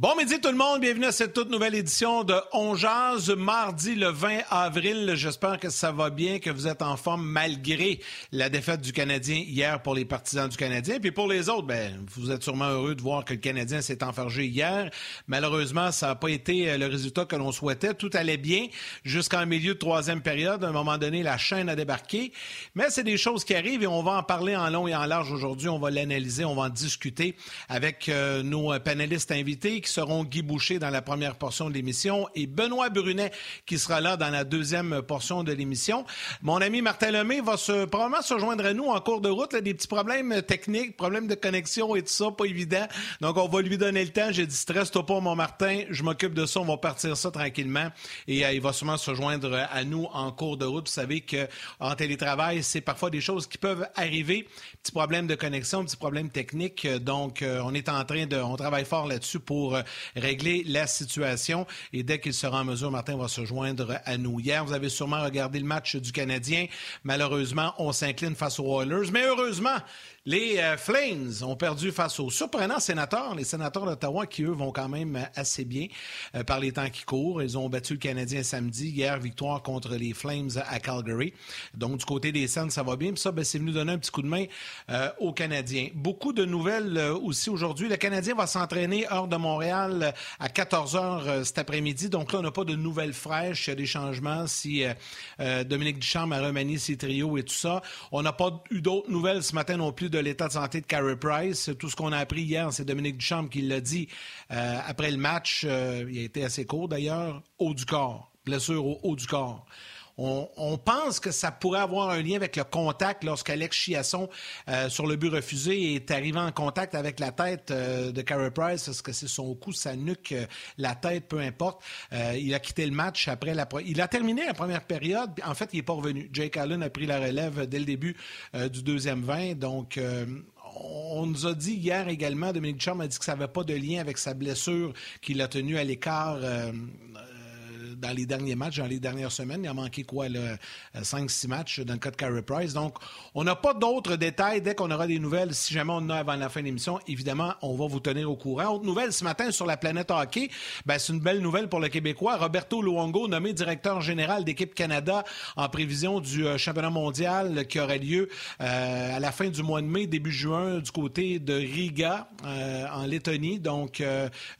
Bon midi tout le monde, bienvenue à cette toute nouvelle édition de On mardi le 20 avril. J'espère que ça va bien, que vous êtes en forme malgré la défaite du Canadien hier pour les partisans du Canadien. Puis pour les autres, ben, vous êtes sûrement heureux de voir que le Canadien s'est enfargé hier. Malheureusement, ça n'a pas été euh, le résultat que l'on souhaitait. Tout allait bien jusqu'en milieu de troisième période. À un moment donné, la chaîne a débarqué. Mais c'est des choses qui arrivent et on va en parler en long et en large aujourd'hui. On va l'analyser, on va en discuter avec euh, nos panélistes invités seront Guy Boucher dans la première portion de l'émission et Benoît Brunet qui sera là dans la deuxième portion de l'émission. Mon ami Martin Lemay va probablement se joindre à nous en cours de route. Là, des petits problèmes techniques, problèmes de connexion et tout ça, pas évident. Donc, on va lui donner le temps. J'ai dit, stresse-toi pas, mon Martin. Je m'occupe de ça. On va partir ça tranquillement. Et euh, il va sûrement se joindre à nous en cours de route. Vous savez qu'en télétravail, c'est parfois des choses qui peuvent arriver. Petits problèmes de connexion, petits problèmes techniques. Donc, euh, on est en train de, on travaille fort là-dessus pour euh, régler la situation. Et dès qu'il sera en mesure, Martin va se joindre à nous. Hier, vous avez sûrement regardé le match du Canadien. Malheureusement, on s'incline face aux Oilers. Mais heureusement, les euh, Flames ont perdu face aux surprenants sénateurs, les sénateurs d'Ottawa qui, eux, vont quand même assez bien euh, par les temps qui courent. Ils ont battu le Canadien samedi. Hier, victoire contre les Flames à Calgary. Donc, du côté des Sens, ça va bien. Puis ça, ben, c'est venu donner un petit coup de main euh, aux Canadiens. Beaucoup de nouvelles aussi aujourd'hui. Le Canadien va s'entraîner hors de Montréal à 14 h cet après-midi. Donc là, on n'a pas de nouvelles fraîches. Il y a des changements. Si Dominique Duchamp a remanié ses trios et tout ça. On n'a pas eu d'autres nouvelles ce matin non plus de l'état de santé de Carey Price. Tout ce qu'on a appris hier, c'est Dominique Duchamp qui l'a dit euh, après le match. Euh, il a été assez court d'ailleurs, haut du corps, blessure au haut du corps. On, pense que ça pourrait avoir un lien avec le contact lorsqu'Alex Chiasson, euh, sur le but refusé, est arrivé en contact avec la tête de Carey Price, parce que c'est son cou, sa nuque, la tête, peu importe. il a quitté le match après la... Il a terminé la première période. En fait, il n'est pas revenu. Jake Allen a pris la relève dès le début du deuxième 20. Donc, on nous a dit hier également, Dominique Charme a dit que ça n'avait pas de lien avec sa blessure qui l'a tenu à l'écart dans les derniers matchs, dans les dernières semaines. Il a manqué quoi, 5-6 euh, matchs dans le cas de Carey Price. Donc, on n'a pas d'autres détails. Dès qu'on aura des nouvelles, si jamais on en a avant la fin de l'émission, évidemment, on va vous tenir au courant. Autre nouvelle ce matin sur la planète hockey, ben, c'est une belle nouvelle pour le Québécois. Roberto Luongo, nommé directeur général d'équipe Canada en prévision du euh, championnat mondial qui aurait lieu euh, à la fin du mois de mai, début juin, du côté de Riga, en Lettonie. Donc,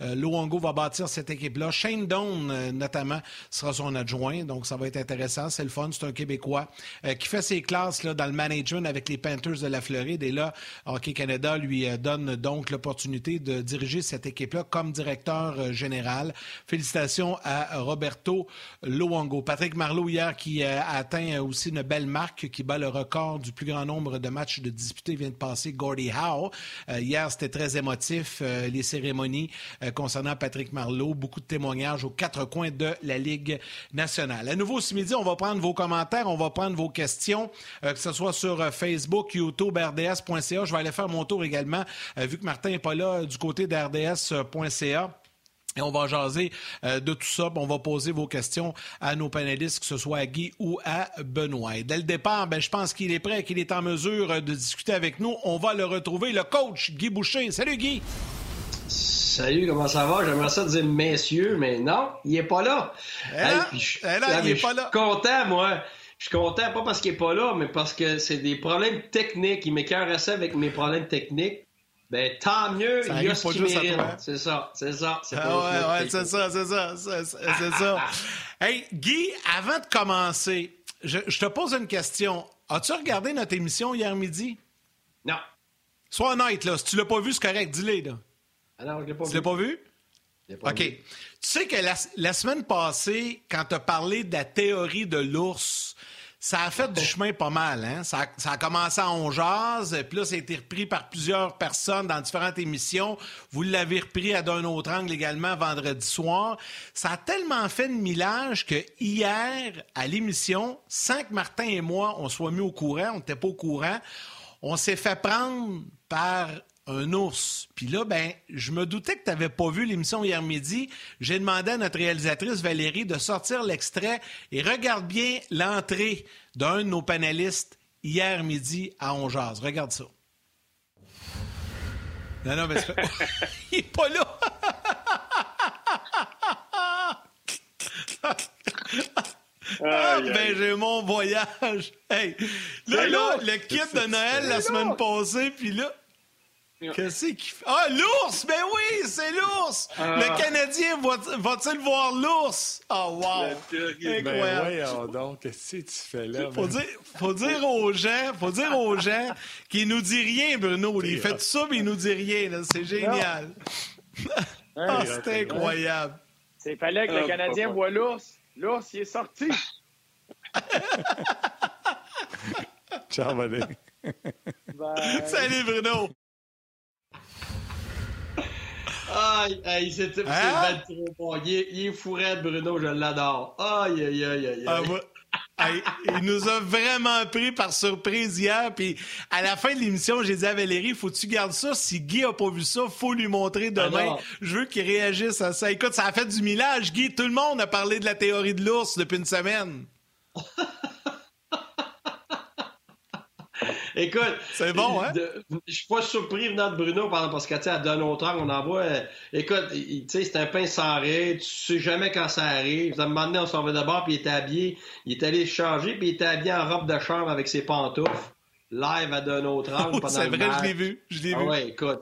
Luongo va bâtir cette équipe-là. Shane Doan, notamment, sera son adjoint. Donc, ça va être intéressant. C'est le fun. C'est un Québécois euh, qui fait ses classes là, dans le management avec les Panthers de la Floride. Et là, Hockey Canada lui euh, donne donc l'opportunité de diriger cette équipe-là comme directeur euh, général. Félicitations à Roberto Luongo. Patrick Marleau, hier, qui a atteint aussi une belle marque, qui bat le record du plus grand nombre de matchs de disputés, vient de passer Gordie Howe. hier, c'était très émotif, les cérémonies concernant Patrick Marleau. Beaucoup de témoignages aux quatre coins de la Ligue nationale. À nouveau ce midi, on va prendre vos commentaires, on va prendre vos questions, euh, que ce soit sur euh, Facebook, YouTube, RDS.ca. Je vais aller faire mon tour également, euh, vu que Martin n'est pas là, du côté d'RDS.ca. Et on va jaser de tout ça. On va poser vos questions à nos panélistes, que ce soit à Guy ou à Benoît. dès le départ, ben, je pense qu'il est prêt, qu'il est en mesure de discuter avec nous. On va le retrouver, le coach Guy Boucher. Salut Guy! Salut, comment ça va? J'aimerais ça dire messieurs, mais non, il est pas là. je, suis content, moi. Je suis content, pas parce qu'il est pas là, mais parce que c'est des problèmes techniques. Il m'écœure assez avec mes problèmes techniques. Ben, tant mieux, il y a ce qu'il mérite. C'est ça, c'est ça. C'est ah ouais, ouais, c'est ça, c'est ça, c'est ça. hey, Guy, avant de commencer, je, je te pose une question. As-tu regardé notre émission hier midi? Non. Sois honnête, là. Si tu l'as pas vu, c'est correct. Dis-le, là. Ah je l'ai pas tu l'as pas vu? OK. Tu sais que la, semaine passée, quand tu as parlé de la théorie de l'ours, ça a fait du chemin pas mal. Hein? Ça, a, commencé en jazz, puis là, ça a été repris par plusieurs personnes dans différentes émissions. Vous l'avez repris à d'un autre angle également vendredi soir. Ça a tellement fait de millage que hier, à l'émission, sans que Martin et moi, on soit mis au courant, on n'était pas au courant, on s'est fait prendre par un ours. Puis là, ben, je me doutais que tu n'avais pas vu l'émission hier midi. J'ai demandé à notre réalisatrice Valérie de sortir l'extrait et regarde bien l'entrée d'un de nos panélistes hier midi à Ongeaz. Regarde ça. Non, non, mais il n'est pas là. Ah, ben j'ai mon voyage. Hey, là, là, le kit de Noël la semaine passée, puis là, Qu'est-ce qu'il fait? Ah, l'ours! Ben oui, c'est l'ours! Ah. Le Canadien va-t-il voir l'ours? Oh, wow! Ben donc, qu'est-ce que tu fais là? Faut dire, faut dire aux gens, faut dire aux gens qu'il nous dit rien, Bruno. Il fait tout ça, mais il nous dit rien. C'est génial. ah, c'est incroyable. Il fallait que le ah, Canadien voit l'ours. L'ours, il est sorti. Ciao, Salut, Bruno! Aïe, aïe, c'est hein? trop bon. Il est, il est fourré, Bruno, je l'adore. Aïe, aïe, aïe, aïe. Ah, il nous a vraiment pris par surprise hier. Puis à la fin de l'émission, j'ai dit à Valérie, faut que tu gardes ça? Si Guy a pas vu ça, faut lui montrer demain. Je veux qu'il réagisse à ça. Écoute, ça a fait du millage, Guy. Tout le monde a parlé de la théorie de l'ours depuis une semaine. Écoute. C'est bon, hein? Je suis pas surpris venant de Bruno parce que, tu sais, à Donald on envoie. Euh, écoute, tu sais, c'est un pain sans rire. Tu sais jamais quand ça arrive. À un moment donné, on s'en va d'abord, puis il était habillé. Il est allé changer, puis il était habillé en robe de chambre avec ses pantoufles. Live à Donald Trump oh, C'est vrai, je l'ai vu. Je l'ai ah, vu. Ouais, écoute,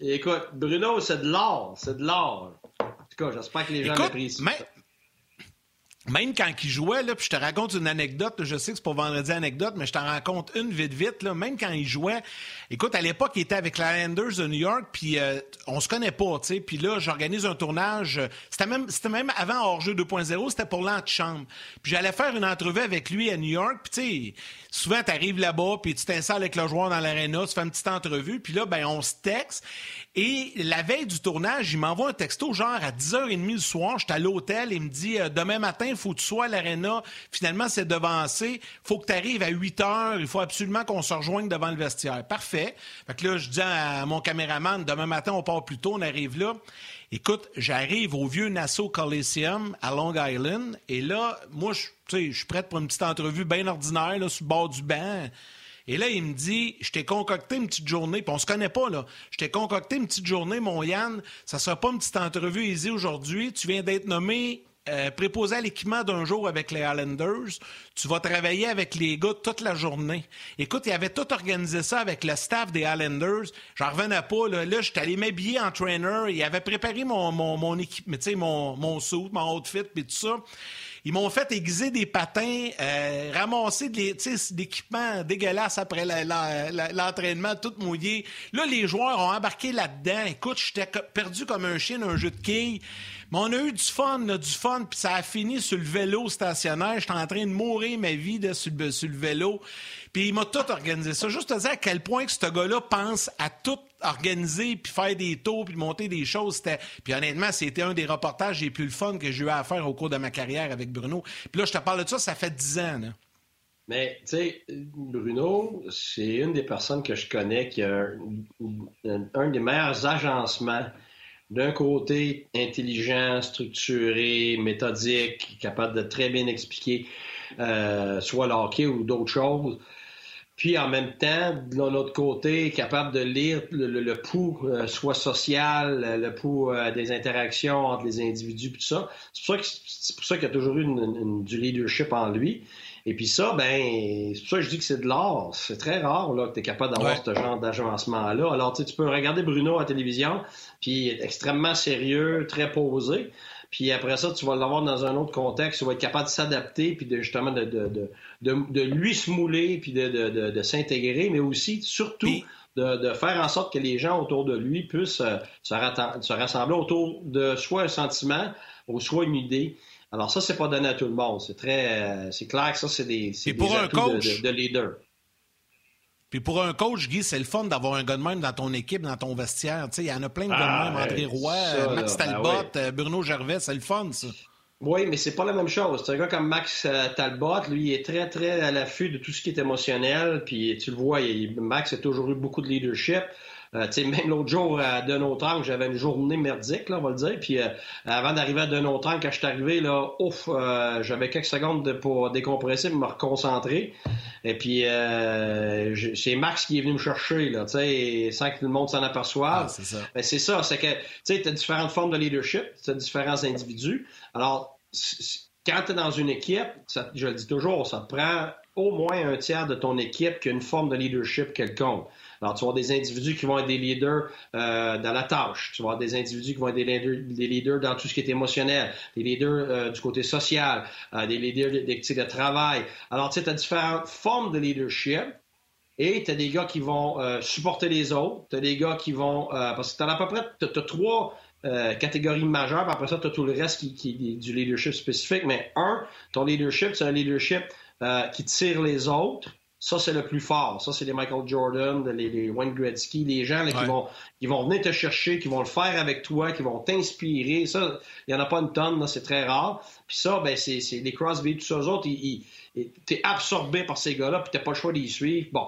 écoute, Bruno, c'est de l'or. C'est de l'or. En tout cas, j'espère que les gens l'apprécient. Mais même quand il jouait, là, puis je te raconte une anecdote, je sais que c'est pour vendredi anecdote, mais je t'en raconte une vite vite, là, même quand il jouait, écoute, à l'époque, il était avec les Islanders de New York, puis euh, on se connaît pas, tu sais, puis là, j'organise un tournage, c'était même, c'était même avant Hors-jeu 2.0, c'était pour l'antichambre. Puis j'allais faire une entrevue avec lui à New York, puis tu sais, là-bas, puis tu t'installes avec le joueur dans l'aréna, tu fais une petite entrevue, puis là, ben on se texte, et la veille du tournage, il m'envoie un texto genre à 10h30 le soir. J'étais à l'hôtel. Il me dit euh, Demain matin, il faut que tu sois à l'aréna. Finalement, c'est devancé. faut que tu arrives à 8 h. Il faut absolument qu'on se rejoigne devant le vestiaire. Parfait. Fait que là, je dis à mon caméraman Demain matin, on part plus tôt. On arrive là. Écoute, j'arrive au vieux Nassau Coliseum à Long Island. Et là, moi, je suis prête pour une petite entrevue bien ordinaire, là, sur le bord du banc. Et là, il me dit, je t'ai concocté une petite journée, puis on se connaît pas, là. Je t'ai concocté une petite journée, mon Yann. Ça sera pas une petite entrevue easy aujourd'hui. Tu viens d'être nommé euh, préposé à l'équipement d'un jour avec les Highlanders. Tu vas travailler avec les gars toute la journée. Écoute, il avait tout organisé ça avec le staff des Highlanders. J'en revenais pas. Là, là j'étais allé m'habiller en trainer. Il avait préparé mon, mon, mon équipe, mon, mon mon outfit, puis tout ça. Ils m'ont fait aiguiser des patins, euh, ramasser de l'équipement dégueulasse après l'entraînement, tout mouillé. Là, les joueurs ont embarqué là-dedans. Écoute, j'étais perdu comme un chien un jeu de quilles. On a eu du fun, du fun, puis ça a fini sur le vélo stationnaire. J'étais en train de mourir ma vie sur, le, vélo. Puis il m'a tout organisé ça. Juste te dire à quel point que ce gars-là pense à tout organiser, puis faire des tours, puis monter des choses. Puis honnêtement, c'était un des reportages les plus fun que j'ai eu à faire au cours de ma carrière avec Bruno. Puis là, je te parle de ça, ça fait dix ans. Mais, tu sais, Bruno, c'est une des personnes que je connais qui a un, des meilleurs agencements. D'un côté, intelligent, structuré, méthodique, capable de très bien expliquer euh, soit le hockey ou d'autres choses. Puis en même temps, de l'autre côté, capable de lire le, pouls, euh, soit social, le pouls euh, des interactions entre les individus, tout ça. C'est pour ça qu'il y a toujours eu du leadership en lui. Et puis ça, ben, c'est pour ça que je dis que c'est de l'art. C'est très rare là, que tu es capable d'avoir ce genre d'agencement-là. Alors, tu peux regarder Bruno à la télévision, puis il est extrêmement sérieux, très posé. Puis après ça, tu vas l'avoir dans un autre contexte, tu vas être capable de s'adapter, puis de, justement de, de, de, lui se mouler, puis de, s'intégrer, mais aussi, surtout, de, faire en sorte que les gens autour de lui puissent euh, se, rassembler autour de soit un sentiment ou soit une idée. Alors ça, c'est pas donné à tout le monde. C'est très, euh, c'est clair que ça, c'est des, c'est des un coach, de, leader. Puis pour un coach, Guy, c'est le fun d'avoir un gars de même dans ton équipe, dans ton vestiaire. Il y en a plein de gars de ah, même. André Roy, Max ben Talbot, Bruno Gervais, c'est le fun, ça. Oui, mais c'est pas la même chose. C'est un gars comme Max euh, Talbot, lui, il est très, très à l'affût de tout ce qui est émotionnel. Puis tu le vois, Max a toujours eu beaucoup de leadership. Euh, même l'autre jour, à Denotranque, j'avais une journée merdique, là, on va le dire. Puis euh, avant d'arriver à Denotranque, quand je suis arrivé, là, ouf, euh, j'avais quelques secondes pour décompresser, me reconcentrer. Et puis, c'est Max qui est venu me chercher, là, sans que tout le monde s'en aperçoive. Ah, c'est ça. Ben, c'est ça, c'est que, tu sais, as différentes formes de leadership, tu as différents individus. Alors, quand tu es dans une équipe, je le dis toujours, ça prend au moins un tiers de ton équipe qui a une forme de leadership quelconque. Alors, tu vas avoir des individus qui vont être des leaders euh, dans la tâche. Tu vas avoir des individus qui vont être des leaders, dans tout ce qui est émotionnel, des leaders euh, du côté social, euh, des leaders de, de, de, travail. Alors, tu sais, tu as différentes formes de leadership. Et tu as des gars qui vont supporter les autres. Tu as des gars qui vont... parce que tu as à peu près... Trois catégories majeures. Puis après ça, tu as tout le reste qui est du leadership spécifique. Mais un, ton leadership, c'est un leadership qui tire les autres ça, c'est le plus fort. Ça, c'est les Michael Jordan, les, Wayne Gretzky, les gens qui, vont, qui vont venir te chercher, qui vont le faire avec toi, qui vont t'inspirer. Ça, il n'y en a pas une tonne, c'est très rare. Puis ça, ben, c'est les Crosby, tous ceux autres, t'es absorbé par ces gars-là, puis t'as pas le choix d'y suivre. Bon.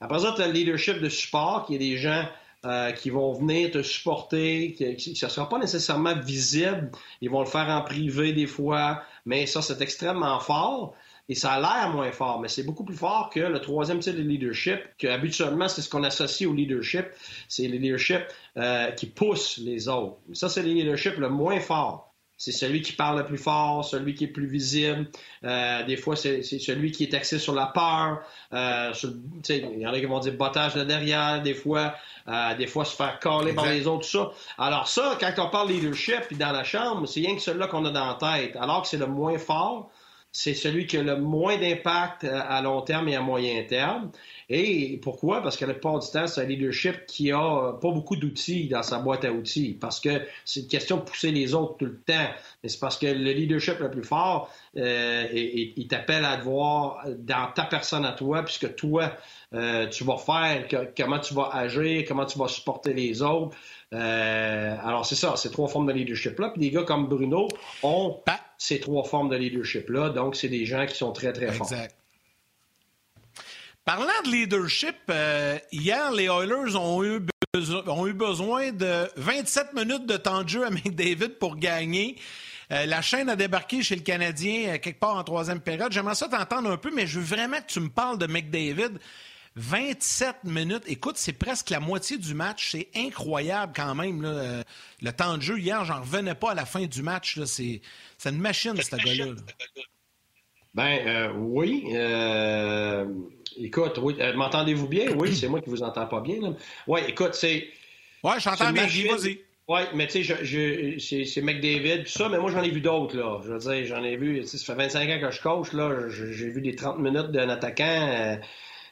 Après ça, tu as le leadership de support, qui est des gens euh, qui vont venir te supporter, qui, ça ne sera pas nécessairement visible. Ils vont le faire en privé des fois, mais ça, c'est extrêmement fort. Et ça a l'air moins fort, mais c'est beaucoup plus fort que le troisième type de leadership, que habituellement, c'est ce qu'on associe au leadership. C'est le leadership euh, qui pousse les autres. Ça, c'est le leadership le moins fort. C'est celui qui parle le plus fort, celui qui est plus visible. Euh, des fois, c'est celui qui est axé sur la peur. Euh, il y en a qui vont dire bottage de derrière, des fois, euh, des fois se faire caler par les autres, tout ça. Alors ça, quand on parle leadership, puis dans la chambre, c'est rien que celui-là qu'on a dans la tête. Alors que c'est le moins fort, c'est celui qui a le moins d'impact euh, à long terme et à moyen terme. Et pourquoi? Parce que la plupart du temps, c'est un leadership qui a pas beaucoup d'outils dans sa boîte à outils. Parce que c'est une question de pousser les autres tout le temps. Mais c'est parce que le leadership le plus fort, euh, il t'appelle à te voir dans ta personne à toi, puisque toi, euh, tu vas faire, comment tu vas agir, comment tu vas supporter les autres. Alors c'est ça, c'est trois formes de leadership-là. Puis des gars comme Bruno ont ces trois formes de leadership-là. Donc, c'est des gens qui sont très, très forts. Exact. Parlant de leadership, euh, hier, les Oilers ont eu, ont eu besoin de 27 minutes de temps de jeu à McDavid pour gagner. Euh, la chaîne a débarqué chez le Canadien euh, quelque part en troisième période. J'aimerais ça t'entendre un peu, mais je veux vraiment que tu me parles de McDavid. 27 minutes. Écoute, c'est presque la moitié du match. C'est incroyable quand même. Euh, le temps de jeu, hier, j'en revenais pas à la fin du match. C'est une machine, ce gars-là. Ben euh, oui. Euh, écoute, oui, m'entendez-vous bien? Oui, c'est moi qui vous entends pas bien. Oui, écoute, c'est. Oui, j'entends bien, vas-y. Oui, mais tu sais, c'est McDavid, tout ça, mais moi j'en ai vu d'autres, là. Je veux dire, j'en ai vu, ça fait 25 ans que je coach, là. J'ai vu des 30 minutes d'un attaquant.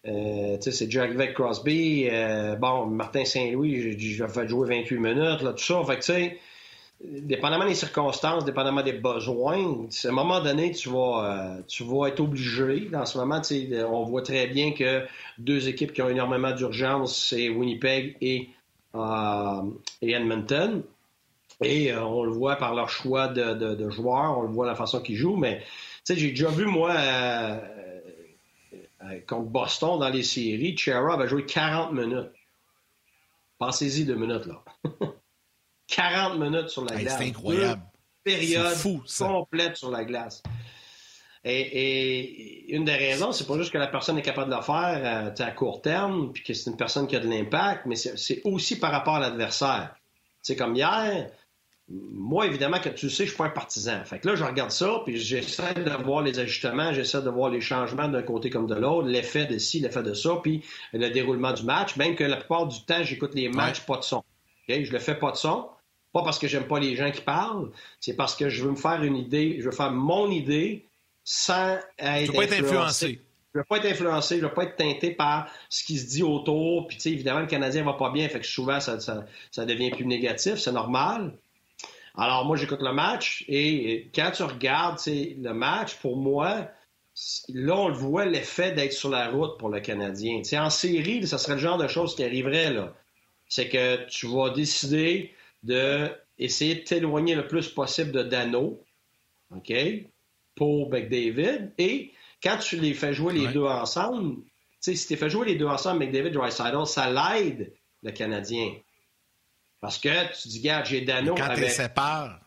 Euh, c'est déjà arrivé Crosby. Euh, bon, Martin Saint-Louis, j'ai fait jouer 28 minutes, là, tout ça. Fait que, tu sais, dépendamment des circonstances, dépendamment des besoins, à un moment donné, tu vas, euh, tu vas être obligé. Dans ce moment, on voit très bien que deux équipes qui ont énormément d'urgence, c'est Winnipeg et, et Edmonton. Et on le voit par leur choix de, de, joueurs, on le voit la façon qu'ils jouent, mais j'ai déjà vu, moi, euh, contre Boston dans les séries, Chera va jouer 40 minutes. Pensez-y deux minutes, là. 40 minutes sur la glace. C'est incroyable. période fou, complète sur la glace. Et, une des raisons, c'est pas juste que la personne est capable de le faire euh, à court terme, puis que c'est une personne qui a de l'impact, mais c'est aussi par rapport à l'adversaire. C'est comme hier, moi, évidemment, que tu sais, je suis pas un partisan. Fait que là, je regarde ça, puis j'essaie de voir les ajustements, j'essaie de voir les changements d'un côté comme de l'autre, l'effet de ci, l'effet de ça, puis le déroulement du match. Même que la plupart du temps, j'écoute les matchs pas de son. Okay? Je le fais pas de son. Pas parce que j'aime pas les gens qui parlent, c'est parce que je veux me faire une idée, je veux faire mon idée sans être. Pas être influencé. Je veux pas être influencé, je veux pas être teinté par ce qui se dit autour. Puis, tu sais, évidemment, le Canadien va pas bien, fait que souvent, ça, ça devient plus négatif, c'est normal. Alors, moi, j'écoute le match et quand tu regardes le match, pour moi, là, on le voit l'effet d'être sur la route pour le Canadien. en série, ça serait le genre de choses qui arriverait. là. C'est que tu vas décider d'essayer de t'éloigner le plus possible de Dano, OK, pour McDavid. Et quand tu les fais jouer les deux ensemble, si tu fais jouer les deux ensemble, McDavid, Dreisaitl, ça l'aide le Canadien. Parce que tu dis, regarde, j'ai Dano quand avec... tu sépares.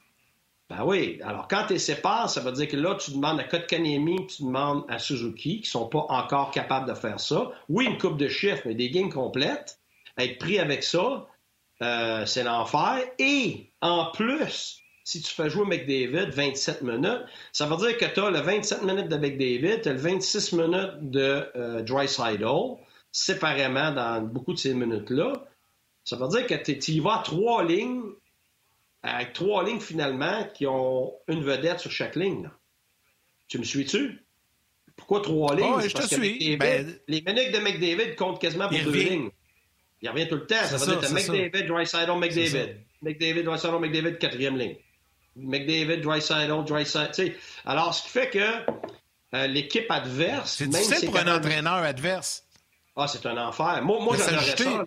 Ben oui. Alors, quand tu sépares, ça veut dire que là, tu demandes à Kotkaniemi, tu demandes à Suzuki, qui sont pas encore capables de faire ça. Oui, une coupe de chiffres, mais des games complètes. Être pris avec ça, euh, c'est l'enfer. Et, en plus, si tu fais jouer McDavid 27 minutes, ça veut dire que tu as le 27 minutes de McDavid, tu as le 26 minutes de euh, Dry séparément dans beaucoup de ces minutes-là. Ça veut dire que tu y vas à trois lignes, avec trois lignes finalement qui ont une vedette sur chaque ligne. Tu me suis-tu? Pourquoi trois lignes? Oh, je te suis. Ben, les minutes de McDavid comptent quasiment pour deux lignes. Il revient tout le temps. Ça veut dire que McDavid, Dreisaitl, McDavid. McDavid, Dreisaitl, McDavid, quatrième ligne. McDavid, Dreisaitl, Dreisaitl. Alors, ce qui fait que euh, l'équipe adverse... C'est difficile pour un entraîneur adverse. Ah, c'est un enfer. Moi, moi ça.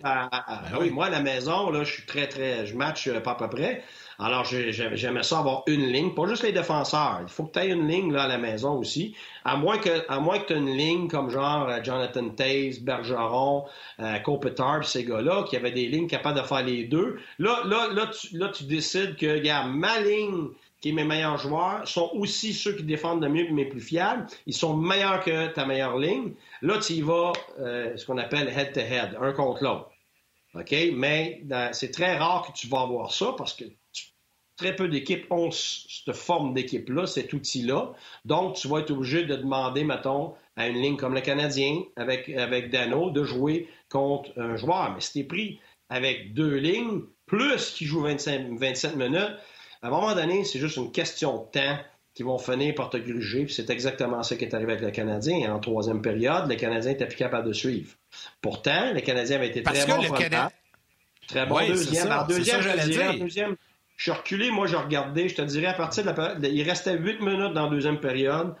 À, ben oui, moi, à la maison, là, je suis très, très. Je match euh, pas à peu près. Alors, j'aimais ça avoir une ligne, pas juste les défenseurs. Il faut que tu aies une ligne là, à la maison aussi. À moins que, à moins que tu aies une ligne comme genre euh, Jonathan Taze, Bergeron, euh, Kopitar, ces gars-là, qui avaient des lignes capables de faire les deux. Là, là, là, tu, là, tu décides que, regarde, ma ligne qui mes meilleurs joueurs, sont aussi ceux qui défendent le mieux et mes plus fiables. Ils sont meilleurs que ta meilleure ligne. Là, tu y vas, euh, ce qu'on appelle head-to-head, un contre l'autre. OK? Mais c'est très rare que tu vas avoir ça parce que très peu d'équipes ont cette forme d'équipe-là, cet outil-là. Donc, tu vas être obligé de demander, mettons, à une ligne comme le Canadien, avec, avec Dano, de jouer contre un joueur. Mais si tu es pris avec deux lignes, plus qui joue 25, 27 minutes, à un moment donné, c'est juste une question de temps qui vont finir par te gruger. C'est exactement ça qui est arrivé avec le Canadien. En troisième période, le Canadien était plus capable de suivre. Pourtant, le Canadien avait été très bon. Très bon deuxième. Alors, deuxième, je dirais, deuxième, je suis reculé, moi, je regardais, je te dirais, à partir de la période, il restait huit minutes dans la deuxième période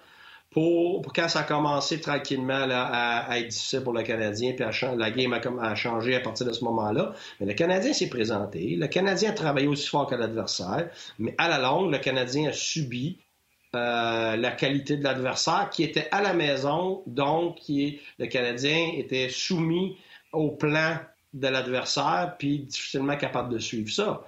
pour, quand ça a commencé tranquillement à, être difficile pour le Canadien, puis la game a, changé à partir de ce moment-là. Mais le Canadien s'est présenté. Le Canadien a travaillé aussi fort que l'adversaire. Mais à la longue, le Canadien a subi euh, la qualité de l'adversaire qui était à la maison, donc le Canadien était soumis au plan de l'adversaire, puis difficilement capable de suivre ça.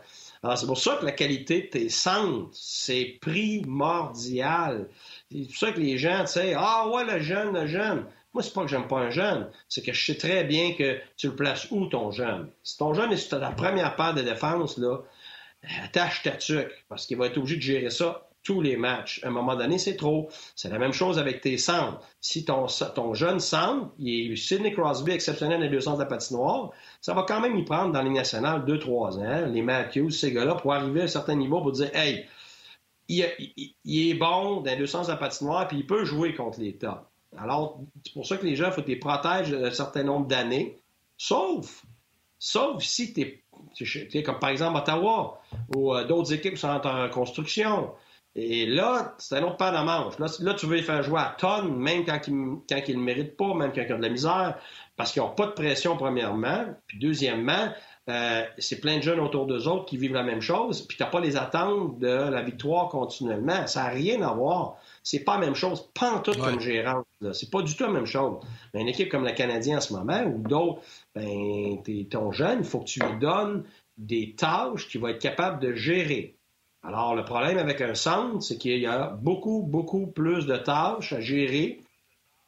Alors, c'est pour ça que la qualité de tes centres, c'est primordial. C'est pour ça que les gens, tu sais, ah ouais, le jeune, le jeune. Moi, c'est pas que j'aime pas un jeune, c'est que je sais très bien que tu le places où, ton jeune. Si ton jeune est sur la première paire de défense, là, attache ta tuque, parce qu'il va être obligé de gérer ça tous les matchs. À un moment donné, c'est trop. C'est la même chose avec tes centres. Si ton, ton jeune centre, il est Sidney Crosby exceptionnel dans les deux centres de la patinoire, ça va quand même y prendre dans les nationales deux, trois ans, les Matthews, ces gars-là, pour arriver à un certain niveau pour dire Hey, il, est bon dans deux sens de la patinoire, puis il peut jouer contre les tops. Alors, c'est pour ça que les gens, il faut que les protèges un certain nombre d'années, sauf, sauf si tu es, comme par exemple Ottawa ou euh, d'autres équipes qui sont en construction. Et là, c'est un autre pas de manche. Là, tu veux les faire jouer à tonnes, même quand ils ne le méritent pas, même quand ils ont de la misère, parce qu'ils n'ont pas de pression, premièrement. Puis, deuxièmement, euh, c'est plein de jeunes autour d'eux autres qui vivent la même chose, puis tu n'as pas les attentes de la victoire continuellement. Ça n'a rien à voir. C'est pas la même chose, pas en tout comme gérant. C'est pas du tout la même chose. Mais une équipe comme la Canadienne en ce moment, ou d'autres, ben, ton jeune, il faut que tu lui donnes des tâches qu'il va être capable de gérer. Alors, le problème avec un centre, c'est qu'il y a beaucoup, beaucoup plus de tâches à gérer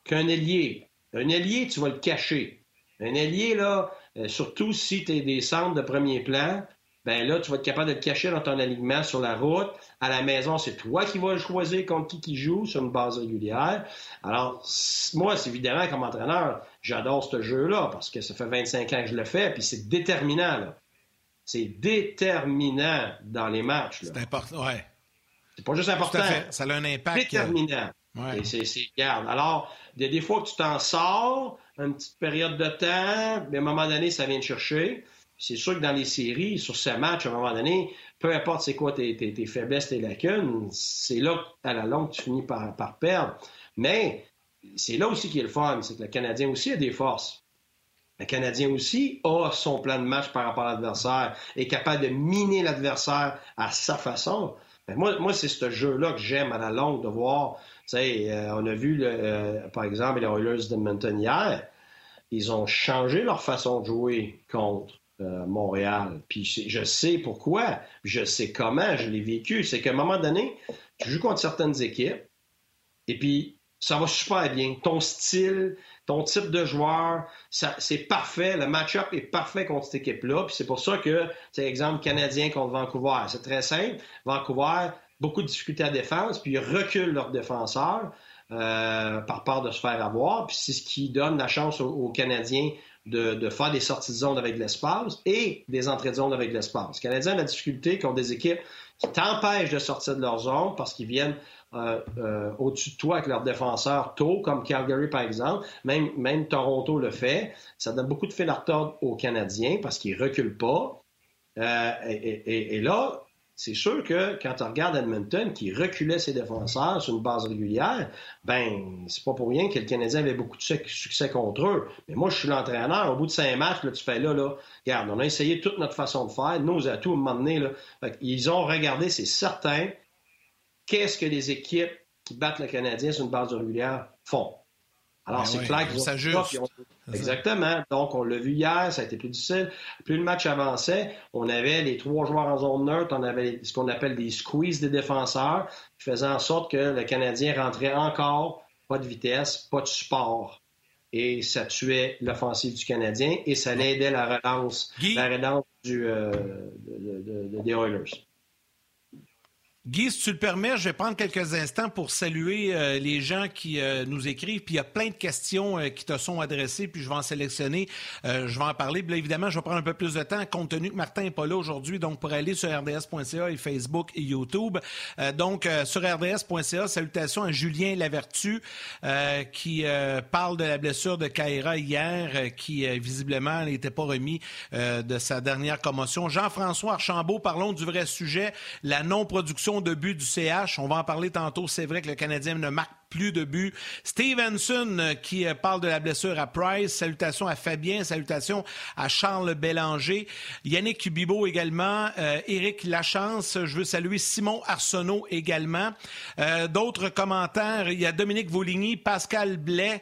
qu'un ailier. Un ailier, tu vas le cacher. Un ailier, là, euh, surtout si tu es des centres de premier plan, ben là, tu vas être capable de te cacher dans ton alignement sur la route. À la maison, c'est toi qui vas choisir contre qui qui joue sur une base régulière. Alors, moi, c'est évidemment, comme entraîneur, j'adore ce jeu-là parce que ça fait 25 ans que je le fais, puis c'est déterminant. C'est déterminant dans les matchs. C'est important, ouais. C'est pas juste important. Ça a un impact. Déterminant. Ouais. C'est, garde. Alors, il y a des fois que tu t'en sors, une petite période de temps, mais à un moment donné, ça vient te chercher. C'est sûr que dans les séries, sur ce match, à un moment donné, peu importe c'est quoi tes, tes, faiblesses, tes lacunes, c'est là à la longue tu finis par, par perdre. Mais c'est là aussi qui est le fun, c'est que le Canadien aussi a des forces. Le Canadien aussi a son plan de match par rapport à l'adversaire, est capable de miner l'adversaire à sa façon. Ben, moi, moi c'est ce jeu-là que j'aime à la longue de voir. Euh, on a vu, euh, par exemple, les Oilers de hier. Ils ont changé leur façon de jouer contre euh, Montréal. Puis je sais pourquoi, je sais comment, je l'ai vécu. C'est qu'à un moment donné, tu joues contre certaines équipes, et puis ça va super bien. Ton style, ton type de joueur, c'est parfait. Le match-up est parfait contre cette équipe-là. Puis c'est pour ça que, c'est exemple canadien contre Vancouver. C'est très simple. Vancouver, beaucoup de difficultés à défense, puis ils reculent leurs défenseurs euh, par peur de se faire avoir. Puis c'est ce qui donne la chance aux, Canadiens de, faire des sorties de zone avec l'espace et des entrées de zone avec l'espace. Les Canadiens ont la difficulté contre des équipes qui t'empêchent de sortir de leur zone parce qu'ils viennent euh, euh, au-dessus de toi avec leurs défenseurs tôt, comme Calgary par exemple. Même, Toronto le fait. Ça donne beaucoup de fil à retordre aux Canadiens parce qu'ils reculent pas. Euh, et, là, c'est sûr que quand tu regardes Edmonton qui reculait ses défenseurs sur une base régulière, ben c'est pas pour rien que le Canadien avait beaucoup de succès contre eux. Mais moi, je suis l'entraîneur. Au bout de cinq matchs, tu fais là, là, regarde, on a essayé toute notre façon de faire, nos atouts, à un moment donné, là. ils ont regardé, c'est certain, qu'est-ce que les équipes qui battent le Canadien sur une base régulière font. Alors, ben c'est clair qu'ils s'ajustent. Exactement. Donc, on l'a vu hier, ça a été plus difficile. Plus le match avançait, on avait les trois joueurs en zone neutre, on avait ce qu'on appelle des squeezes des défenseurs, qui faisaient en sorte que le Canadien rentrait encore, pas de vitesse, pas de support. Et ça tuait l'offensive du Canadien et ça l'aidait la relance, la relance du, euh, des Oilers. Guy, si tu le permets, je vais prendre quelques instants pour saluer euh, les gens qui euh, nous écrivent. Puis il y a plein de questions euh, qui te sont adressées, puis je vais en sélectionner. je vais en parler. Évidemment, je vais prendre un peu plus de temps, compte tenu que Martin n'est pas là aujourd'hui. Donc, pour aller sur rds.ca et Facebook et YouTube. donc, sur rds.ca, salutations à Julien Lavertu, qui parle de la blessure de Kaira hier, qui visiblement n'était pas remis de sa dernière commotion. Jean-François Archambault, parlons du vrai sujet, la non-production de but du CH. On va en parler tantôt. C'est vrai que le Canadien ne marque plus de buts. Stevenson euh, qui euh, parle de la blessure à Price. Salutations à Fabien. Salutations à Charles Bélanger. Yannick Bibo également. Euh, Éric Lachance. Je veux saluer Simon Arsenault également. D'autres commentaires. Il y a Dominique Vauligny, Pascal Blais,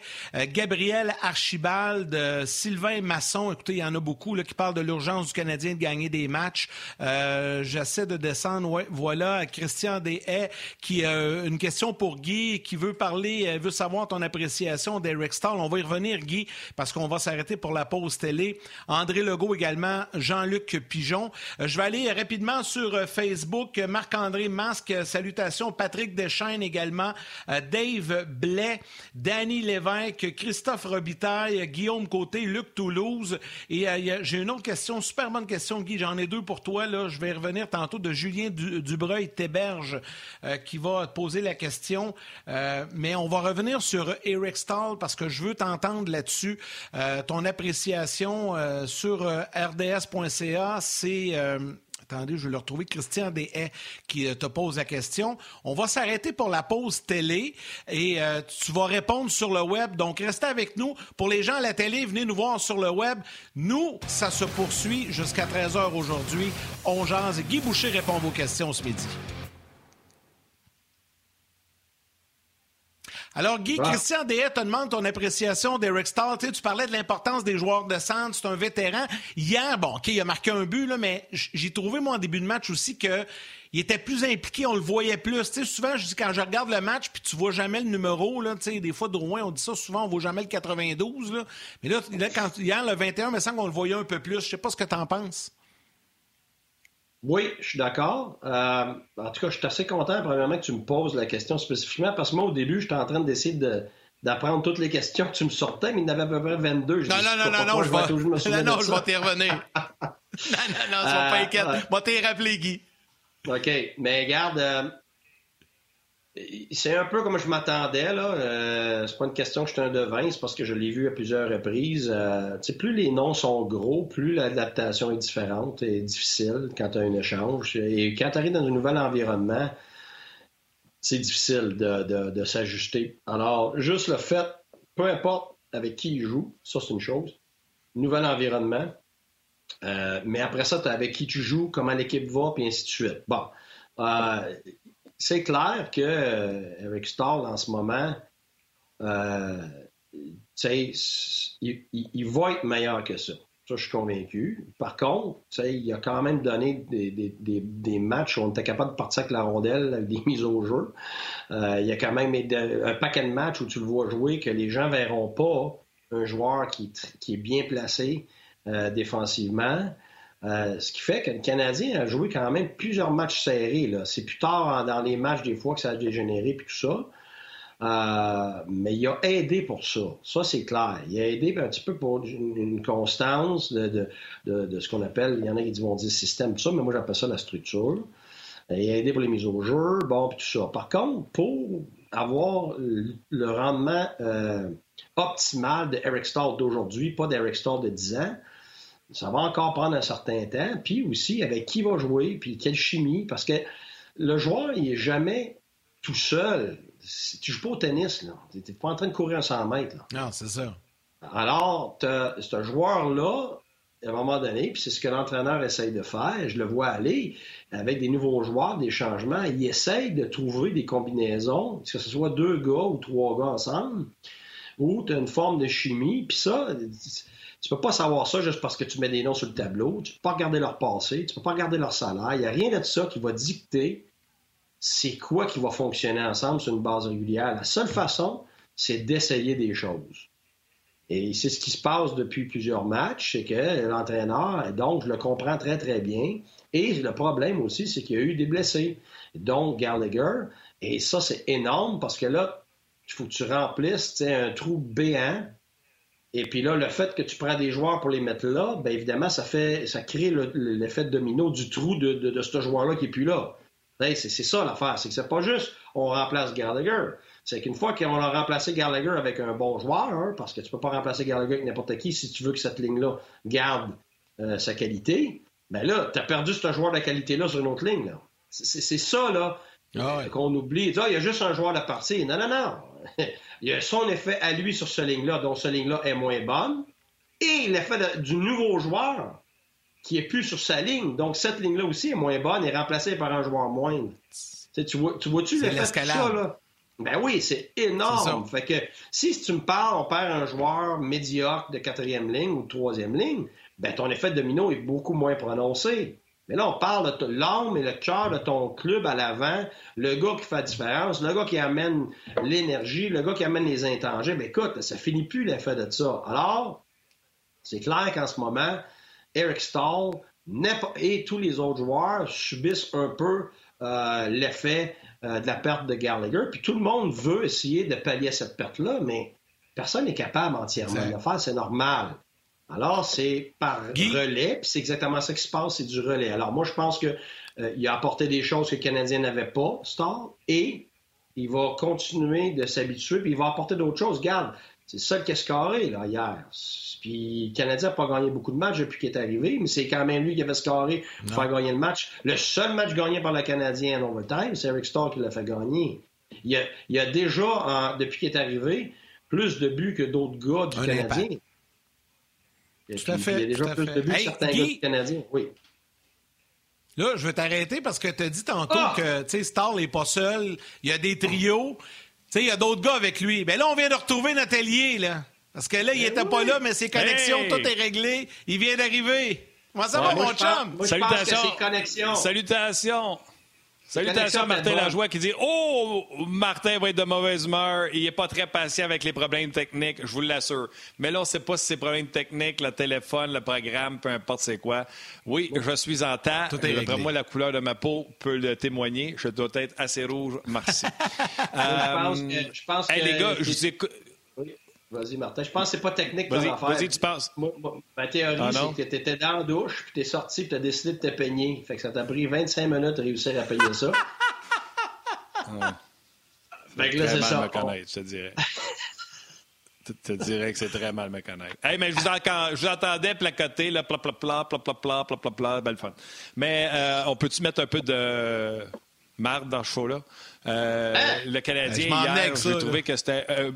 Gabriel Archibald, Sylvain Masson. Écoutez, il y en a beaucoup là, qui parlent de l'urgence du Canadien de gagner des matchs. J'essaie de descendre. Ouais, voilà. Christian Deshaies qui a une question pour Guy qui veut parler, euh, veut savoir ton appréciation d'Eric Stahl. On va y revenir, Guy, parce qu'on va s'arrêter pour la pause télé. André Legault également, Jean-Luc Pigeon. Euh, je vais aller rapidement sur euh, Facebook. Marc-André Masque, salutations. Patrick Deschaines également. Dave Blais, Danny Lévesque, Christophe Robitaille, Guillaume Côté, Luc Toulouse. Et j'ai une autre question, super bonne question, Guy. J'en ai deux pour toi. Là. Je vais revenir tantôt de Julien Dubreuil-Téberge qui va poser la question. Mais on va revenir sur Eric Stahl parce que je veux t'entendre là-dessus. Euh, ton appréciation euh, sur rds.ca, c'est... Attendez, je vais le retrouver. Christian Deshaies qui te pose la question. On va s'arrêter pour la pause télé et tu vas répondre sur le web. Donc, restez avec nous. Pour les gens à la télé, venez nous voir sur le web. Nous, ça se poursuit jusqu'à 13h aujourd'hui. On jase. Guy Boucher répond à vos questions ce midi. Alors, Guy, Christian Deshaies te demande ton appréciation d'Eric Stahl. Tu, parlais de l'importance des joueurs de centre. C'est un vétéran. Hier, bon, OK, il a marqué un but, là, mais j'ai trouvé, moi, en début de match aussi, que il était plus impliqué, on le voyait plus. Tu sais, souvent, je dis, quand je regarde le match, puis tu vois jamais le numéro, là, tu sais, des fois, de loin, on dit ça, souvent, on voit jamais le 92, là. Mais là, quand, hier, le 21, il me semble qu'on le voyait un peu plus. Je sais pas ce que tu en penses. Oui, je suis d'accord. Euh, en tout cas, je suis assez content, premièrement, que tu me poses la question spécifiquement, parce que moi, au début, j'étais en train d'essayer d'apprendre toutes les questions que tu me sortais, mais il y en avait à peu près 22. Non, non, non, non, non, je vais, non, non, je vais t'y revenir. non, non, non, sois pas inquiète. Je vais t'y rappeler, Guy. OK, mais regarde, euh, c'est un peu comme je m'attendais. là. Euh, c'est pas une question que je suis un devin, c'est parce que je l'ai vu à plusieurs reprises. Euh, plus les noms sont gros, plus l'adaptation est différente et difficile quand tu as un échange. Et quand tu arrives dans un nouvel environnement, c'est difficile de, s'ajuster. Alors, juste le fait, peu importe avec qui il joue, ça c'est une chose. Nouvel environnement. Euh, mais après ça, tu avec qui tu joues, comment l'équipe va, puis ainsi de suite. Bon. Euh, c'est clair que euh, Stahl en ce moment, euh, il, va être meilleur que ça. Ça, je suis convaincu. Par contre, il a quand même donné des, matchs où on était capable de partir avec la rondelle, avec des mises au jeu. Euh, il y a quand même un paquet de matchs où tu le vois jouer que les gens verront pas un joueur qui, est bien placé euh, défensivement. Euh, ce qui fait que le Canadien a joué quand même plusieurs matchs serrés. C'est plus tard dans les matchs des fois que ça a dégénéré puis tout ça. Euh, mais il a aidé pour ça. Ça, c'est clair. Il a aidé un petit peu pour une, constance de, ce qu'on appelle, il y en a qui vont dire système, tout ça, mais moi j'appelle ça la structure. Il a aidé pour les mises au jeu, bon, puis tout ça. Par contre, pour avoir le rendement euh, optimal de Eric d'aujourd'hui, pas d'Eric Stahl de 10 ans, ça va encore prendre un certain temps. Puis aussi, avec qui va jouer, puis quelle chimie, parce que le joueur, il n'est jamais tout seul tu joues pas au tennis, là. Tu n'es pas en train de courir à 100 mètres. Non, c'est ça. Alors, ce joueur-là, à un moment donné, puis c'est ce que l'entraîneur essaye de faire, je le vois aller, avec des nouveaux joueurs, des changements, il essaye de trouver des combinaisons, que ce soit deux gars ou trois gars ensemble, où tu as une forme de chimie, puis ça, tu peux pas savoir ça juste parce que tu mets des noms sur le tableau, tu peux pas regarder leur passé, tu peux pas regarder leur salaire, il n'y a rien de ça qui va dicter c'est quoi qui va fonctionner ensemble sur une base régulière. La seule façon, c'est d'essayer des choses. Et c'est ce qui se passe depuis plusieurs matchs, c'est que l'entraîneur, donc je le comprends très très bien, et le problème aussi, c'est qu'il y a eu des blessés, donc Gallagher, et ça c'est énorme parce que là, il faut que tu remplisses un trou béant, et puis là, le fait que tu prends des joueurs pour les mettre là, bien évidemment, ça fait ça crée l'effet domino du trou de, de ce joueur-là qui n'est plus là. C'est ça l'affaire, c'est que c'est pas juste on remplace Gallagher. C'est qu'une fois qu'on a remplacé Gallagher avec un bon joueur, hein, parce que tu peux pas remplacer Gallagher avec n'importe qui si tu veux que cette ligne-là garde euh, sa qualité, ben là, tu as perdu ce joueur de qualité-là sur une autre ligne. C'est ça là ah qu'on oublie. Ah, il y a juste un joueur de partie. Non, non, non. Il y a son effet à lui sur ce ligne-là, dont ce ligne-là est moins bonne, et l'effet du nouveau joueur qui est plus sur sa ligne. Donc, cette ligne-là aussi est moins bonne et remplacée par un joueur moindre. tu vois-tu tu vois l'effet de ça, là? Ben oui, c'est énorme. Fait que si tu me parles, on perd un joueur médiocre de quatrième ligne ou de troisième ligne, ben ton effet de domino est beaucoup moins prononcé. Mais là, on parle de l'âme et le cœur de ton club à l'avant, le gars qui fait la différence, le gars qui amène l'énergie, le gars qui amène les intangibles. Écoute, ça finit plus l'effet de ça. Alors, c'est clair qu'en ce moment, Eric Stahl et tous les autres joueurs subissent un peu euh, l'effet euh, de la perte de Gallagher. Puis tout le monde veut essayer de pallier cette perte-là, mais personne n'est capable entièrement de le faire, c'est normal. Alors, c'est par relais, puis c'est exactement ça qui se passe, c'est du relais. Alors, moi, je pense qu'il euh, a apporté des choses que les Canadiens n'avaient pas, Stahl, et il va continuer de s'habituer, puis il va apporter d'autres choses. Regarde, c'est ça le casse carré, là, hier. Puis le Canadien n'a pas gagné beaucoup de matchs depuis qu'il est arrivé, mais c'est quand même lui qui avait scoré pour faire gagner le match. Le seul match gagné par le Canadien en overtime, c'est Eric Starr qui l'a fait gagner. Il y a, il y a déjà, depuis qu'il est arrivé, plus de buts que d'autres gars du Canadien. Tout à fait. Il y a déjà plus de buts certains gars du Canadien. Oui. Là, je vais t'arrêter parce que tu as dit tantôt ah! que Starr n'est pas seul. Il y a des trios. Il y a d'autres gars avec lui. Mais ben là, on vient de retrouver Nathalie, là. Parce que là, il n'était ben pas là, mais ses connexions, tout est réglé. Il vient d'arriver. Comment ça va, mon chum? Salutations. Salutations. Salutations à Martin Lajoie qui dit Oh, Martin va être de mauvaise humeur. Il n'est pas très patient avec les problèmes techniques, je vous l'assure. Mais là, on ne sait pas si c'est problèmes techniques, le téléphone, le programme, peu importe c'est quoi. Oui, je suis en temps. D'après moi, la couleur de ma peau peut le témoigner. Je dois être assez rouge, merci. euh, je pense que. Hey, les gars, je vous écoute. Vas-y, Martin. Je pense que c'est pas technique vas-y, Vas-y, tu penses. ma théorie, ah, c'est que tu étais dans la douche, puis tu es sorti, puis tu as décidé de te peigner. Fait que ça t'a pris 25 minutes de réussir à payer ça. Fait que là, c'est ça. me connaître, je te dirais. Je te dirais que c'est très mal me connaître. Hey, mais je vous, je vous entendais placoter, là, pla, pla, pla, pla, pla, pla, pla, pla, pla, belle fun. Mais euh, on peut-tu mettre un peu de marde dans ce show-là? Euh, hein? Le Canadien, hier, j'ai trouvé que c'était... Euh,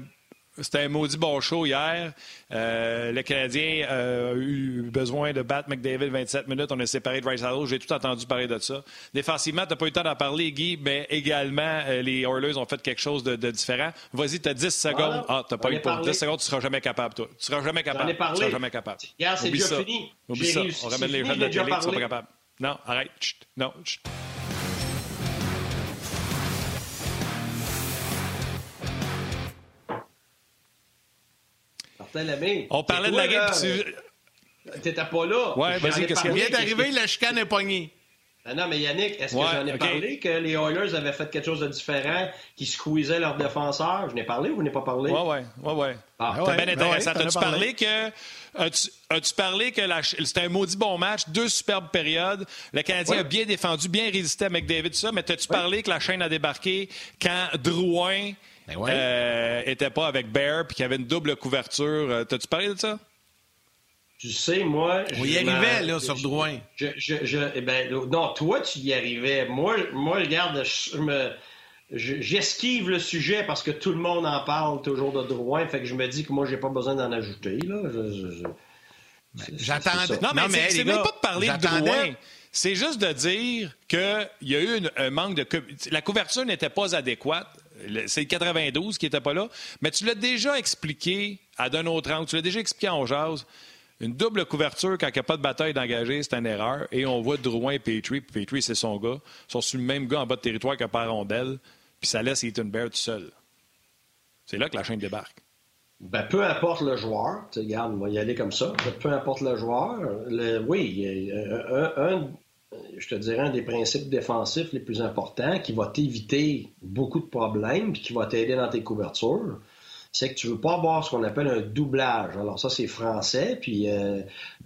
c'était un maudit bon show hier. Euh, le Canadien a eu besoin de battre McDavid 27 minutes. On a séparé de Rice Hall. J'ai tout entendu parler de ça. Défensivement, tu n'as pas eu le temps d'en parler, Guy, mais également, les Oilers ont fait quelque chose de, différent. Vas-y, tu as 10 secondes. Ah, tu n'as pas eu pour 10 secondes, tu ne seras jamais capable, toi. Tu ne seras jamais capable. Tu seras jamais capable. Hier, c'est déjà fini. Oublie ça. On ramène les gens de la télé, tu ne seras pas capable. Non, arrête. Non. On parlait de la game. Tu T'étais pas là. Ouais, vas-y, qu'est-ce qui vient d'arriver? La chicane est pognée. Ah non, mais Yannick, est-ce que j'en ai parlé que les Oilers avaient fait quelque chose de différent, qui squeezaient leurs défenseurs? Je n'ai parlé ou vous n'ai pas parlé? Oui, oui, oui, oui. Ah, bien intéressant. As-tu parlé? que, as-tu, parlé que c'était un maudit bon match, deux superbes périodes. Le Canadien a bien défendu, bien résisté McDavid, tout ça, mais as-tu parlé que la chaîne a débarqué quand Drouin n'était ben pas avec Bear puis qu'il y avait une double couverture? Euh, t'as-tu parlé de ça? Tu sais, moi. On y arrivait, là, sur Drouin. Je, je, eh ben, non, toi, tu y arrivais. Moi, moi regarde, je me. J'esquive le sujet parce que tout le monde en parle toujours de Drouin, fait que je me dis que moi, j'ai pas besoin d'en ajouter. Là. J'attendais. Non, mais c'est même pas de parler de Drouin. C'est juste de dire qu'il y a eu un manque de. La couverture n'était pas adéquate. C'est le 92 qui n'était pas là. Mais tu l'as déjà expliqué à d'un autre angle. Tu l'as déjà expliqué en jazz. Une double couverture quand il n'y a pas de bataille d'engagé, c'est une erreur. Et on voit Drouin et Petrie, puis Petrie, c'est son gars, sont sur le même gars en bas de territoire que par rondelle, puis ça laisse Ethan Bear seul. C'est là que la chaîne débarque. Ben, peu importe le joueur, regarde, on va y aller comme ça. Peu importe le joueur, oui, un, je te dirais un des principes défensifs les plus importants qui va t'éviter beaucoup de problèmes puis qui va t'aider dans tes couvertures c'est que tu veux pas avoir ce qu'on appelle un doublage. Alors ça, c'est français, puis euh,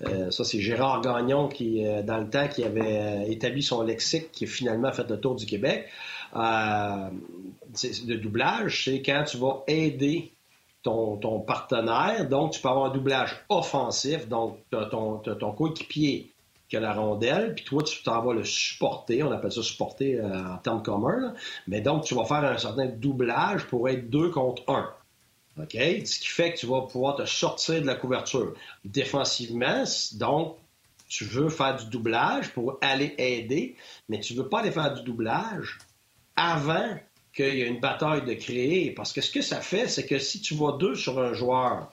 euh, ça, c'est Gérard Gagnon qui, euh, dans le temps, qui avait établi son lexique, qui a finalement fait le tour du Québec. le doublage, c'est quand tu vas aider ton, partenaire, donc tu peux avoir un doublage offensif, donc ton coéquipier la rondelle, puis toi, tu t'en vas le supporter, on appelle ça supporter en termes communs, mais donc tu vas faire un certain doublage pour être deux contre un. OK? Ce qui fait que tu vas pouvoir te sortir de la couverture. Défensivement, donc, tu veux faire du doublage pour aller aider, mais tu ne veux pas aller faire du doublage avant qu'il y ait une bataille de créer. Parce que ce que ça fait, c'est que si tu vois deux sur un joueur,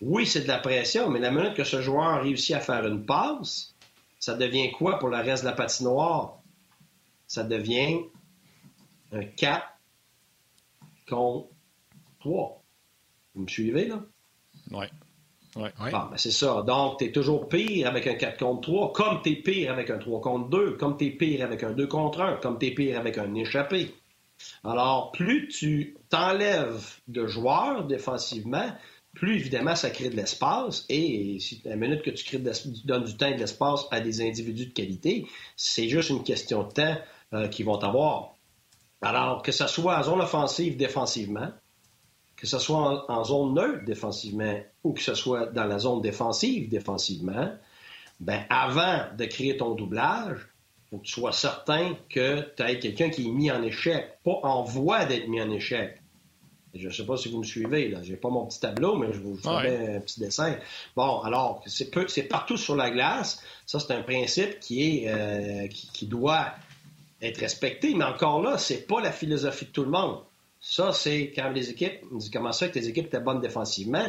oui, c'est de la pression, mais la minute que ce joueur réussit à faire une passe, ça devient quoi pour le reste de la patinoire? Ça devient un 4 contre 3. Vous me suivez, là? Oui. Ouais. ben c'est ça. Donc, tu es toujours pire avec un 4 contre 3, comme tu es pire avec un 3 contre 2, comme tu es pire avec un 2 contre 1, comme tu es pire avec un échappé. Alors, plus tu t'enlèves de joueurs défensivement, plus évidemment ça crée de l'espace. Et si la minute que tu, crées tu donnes du temps et de l'espace à des individus de qualité, c'est juste une question de temps euh, qu'ils vont avoir. Alors, que ce soit en zone offensive, défensivement, que ce soit en, zone neutre défensivement ou que ce soit dans la zone défensive défensivement, ben avant de créer ton doublage, il faut que tu sois certain que tu as quelqu'un qui est mis en échec, pas en voie d'être mis en échec. Je ne sais pas si vous me suivez, là. J'ai pas mon petit tableau, mais je vous ferai un petit dessin. Bon, alors, c'est partout sur la glace. Ça, c'est un principe qui est euh, qui, doit être respecté, mais encore là, c'est pas la philosophie de tout le monde. Ça, c'est quand les équipes, on dit comment ça que tes équipes étaient bonnes défensivement.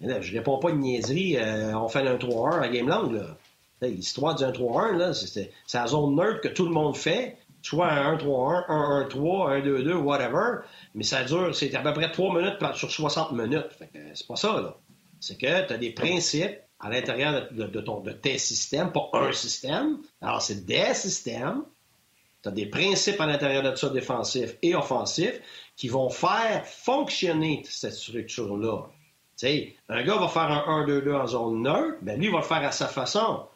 Là, je réponds pas une niaiserie, euh, on fait un 3-1 à game long. L'histoire du 1-3-1, c'est la zone neutre que tout le monde fait, soit un 1-3-1, 1-1-3, 1-2-2, whatever, mais ça dure, c'est à peu près 3 minutes sur 60 minutes. C'est pas ça, là. C'est que tu as des principes à l'intérieur de, tes systèmes, pas un système. Alors, c'est des systèmes. Tu as des principes à l'intérieur de ça, défensifs et offensifs, qui vont faire fonctionner cette structure-là. un gars va faire un 1-2-2 en zone neutre, ben lui, il va le faire à sa façon.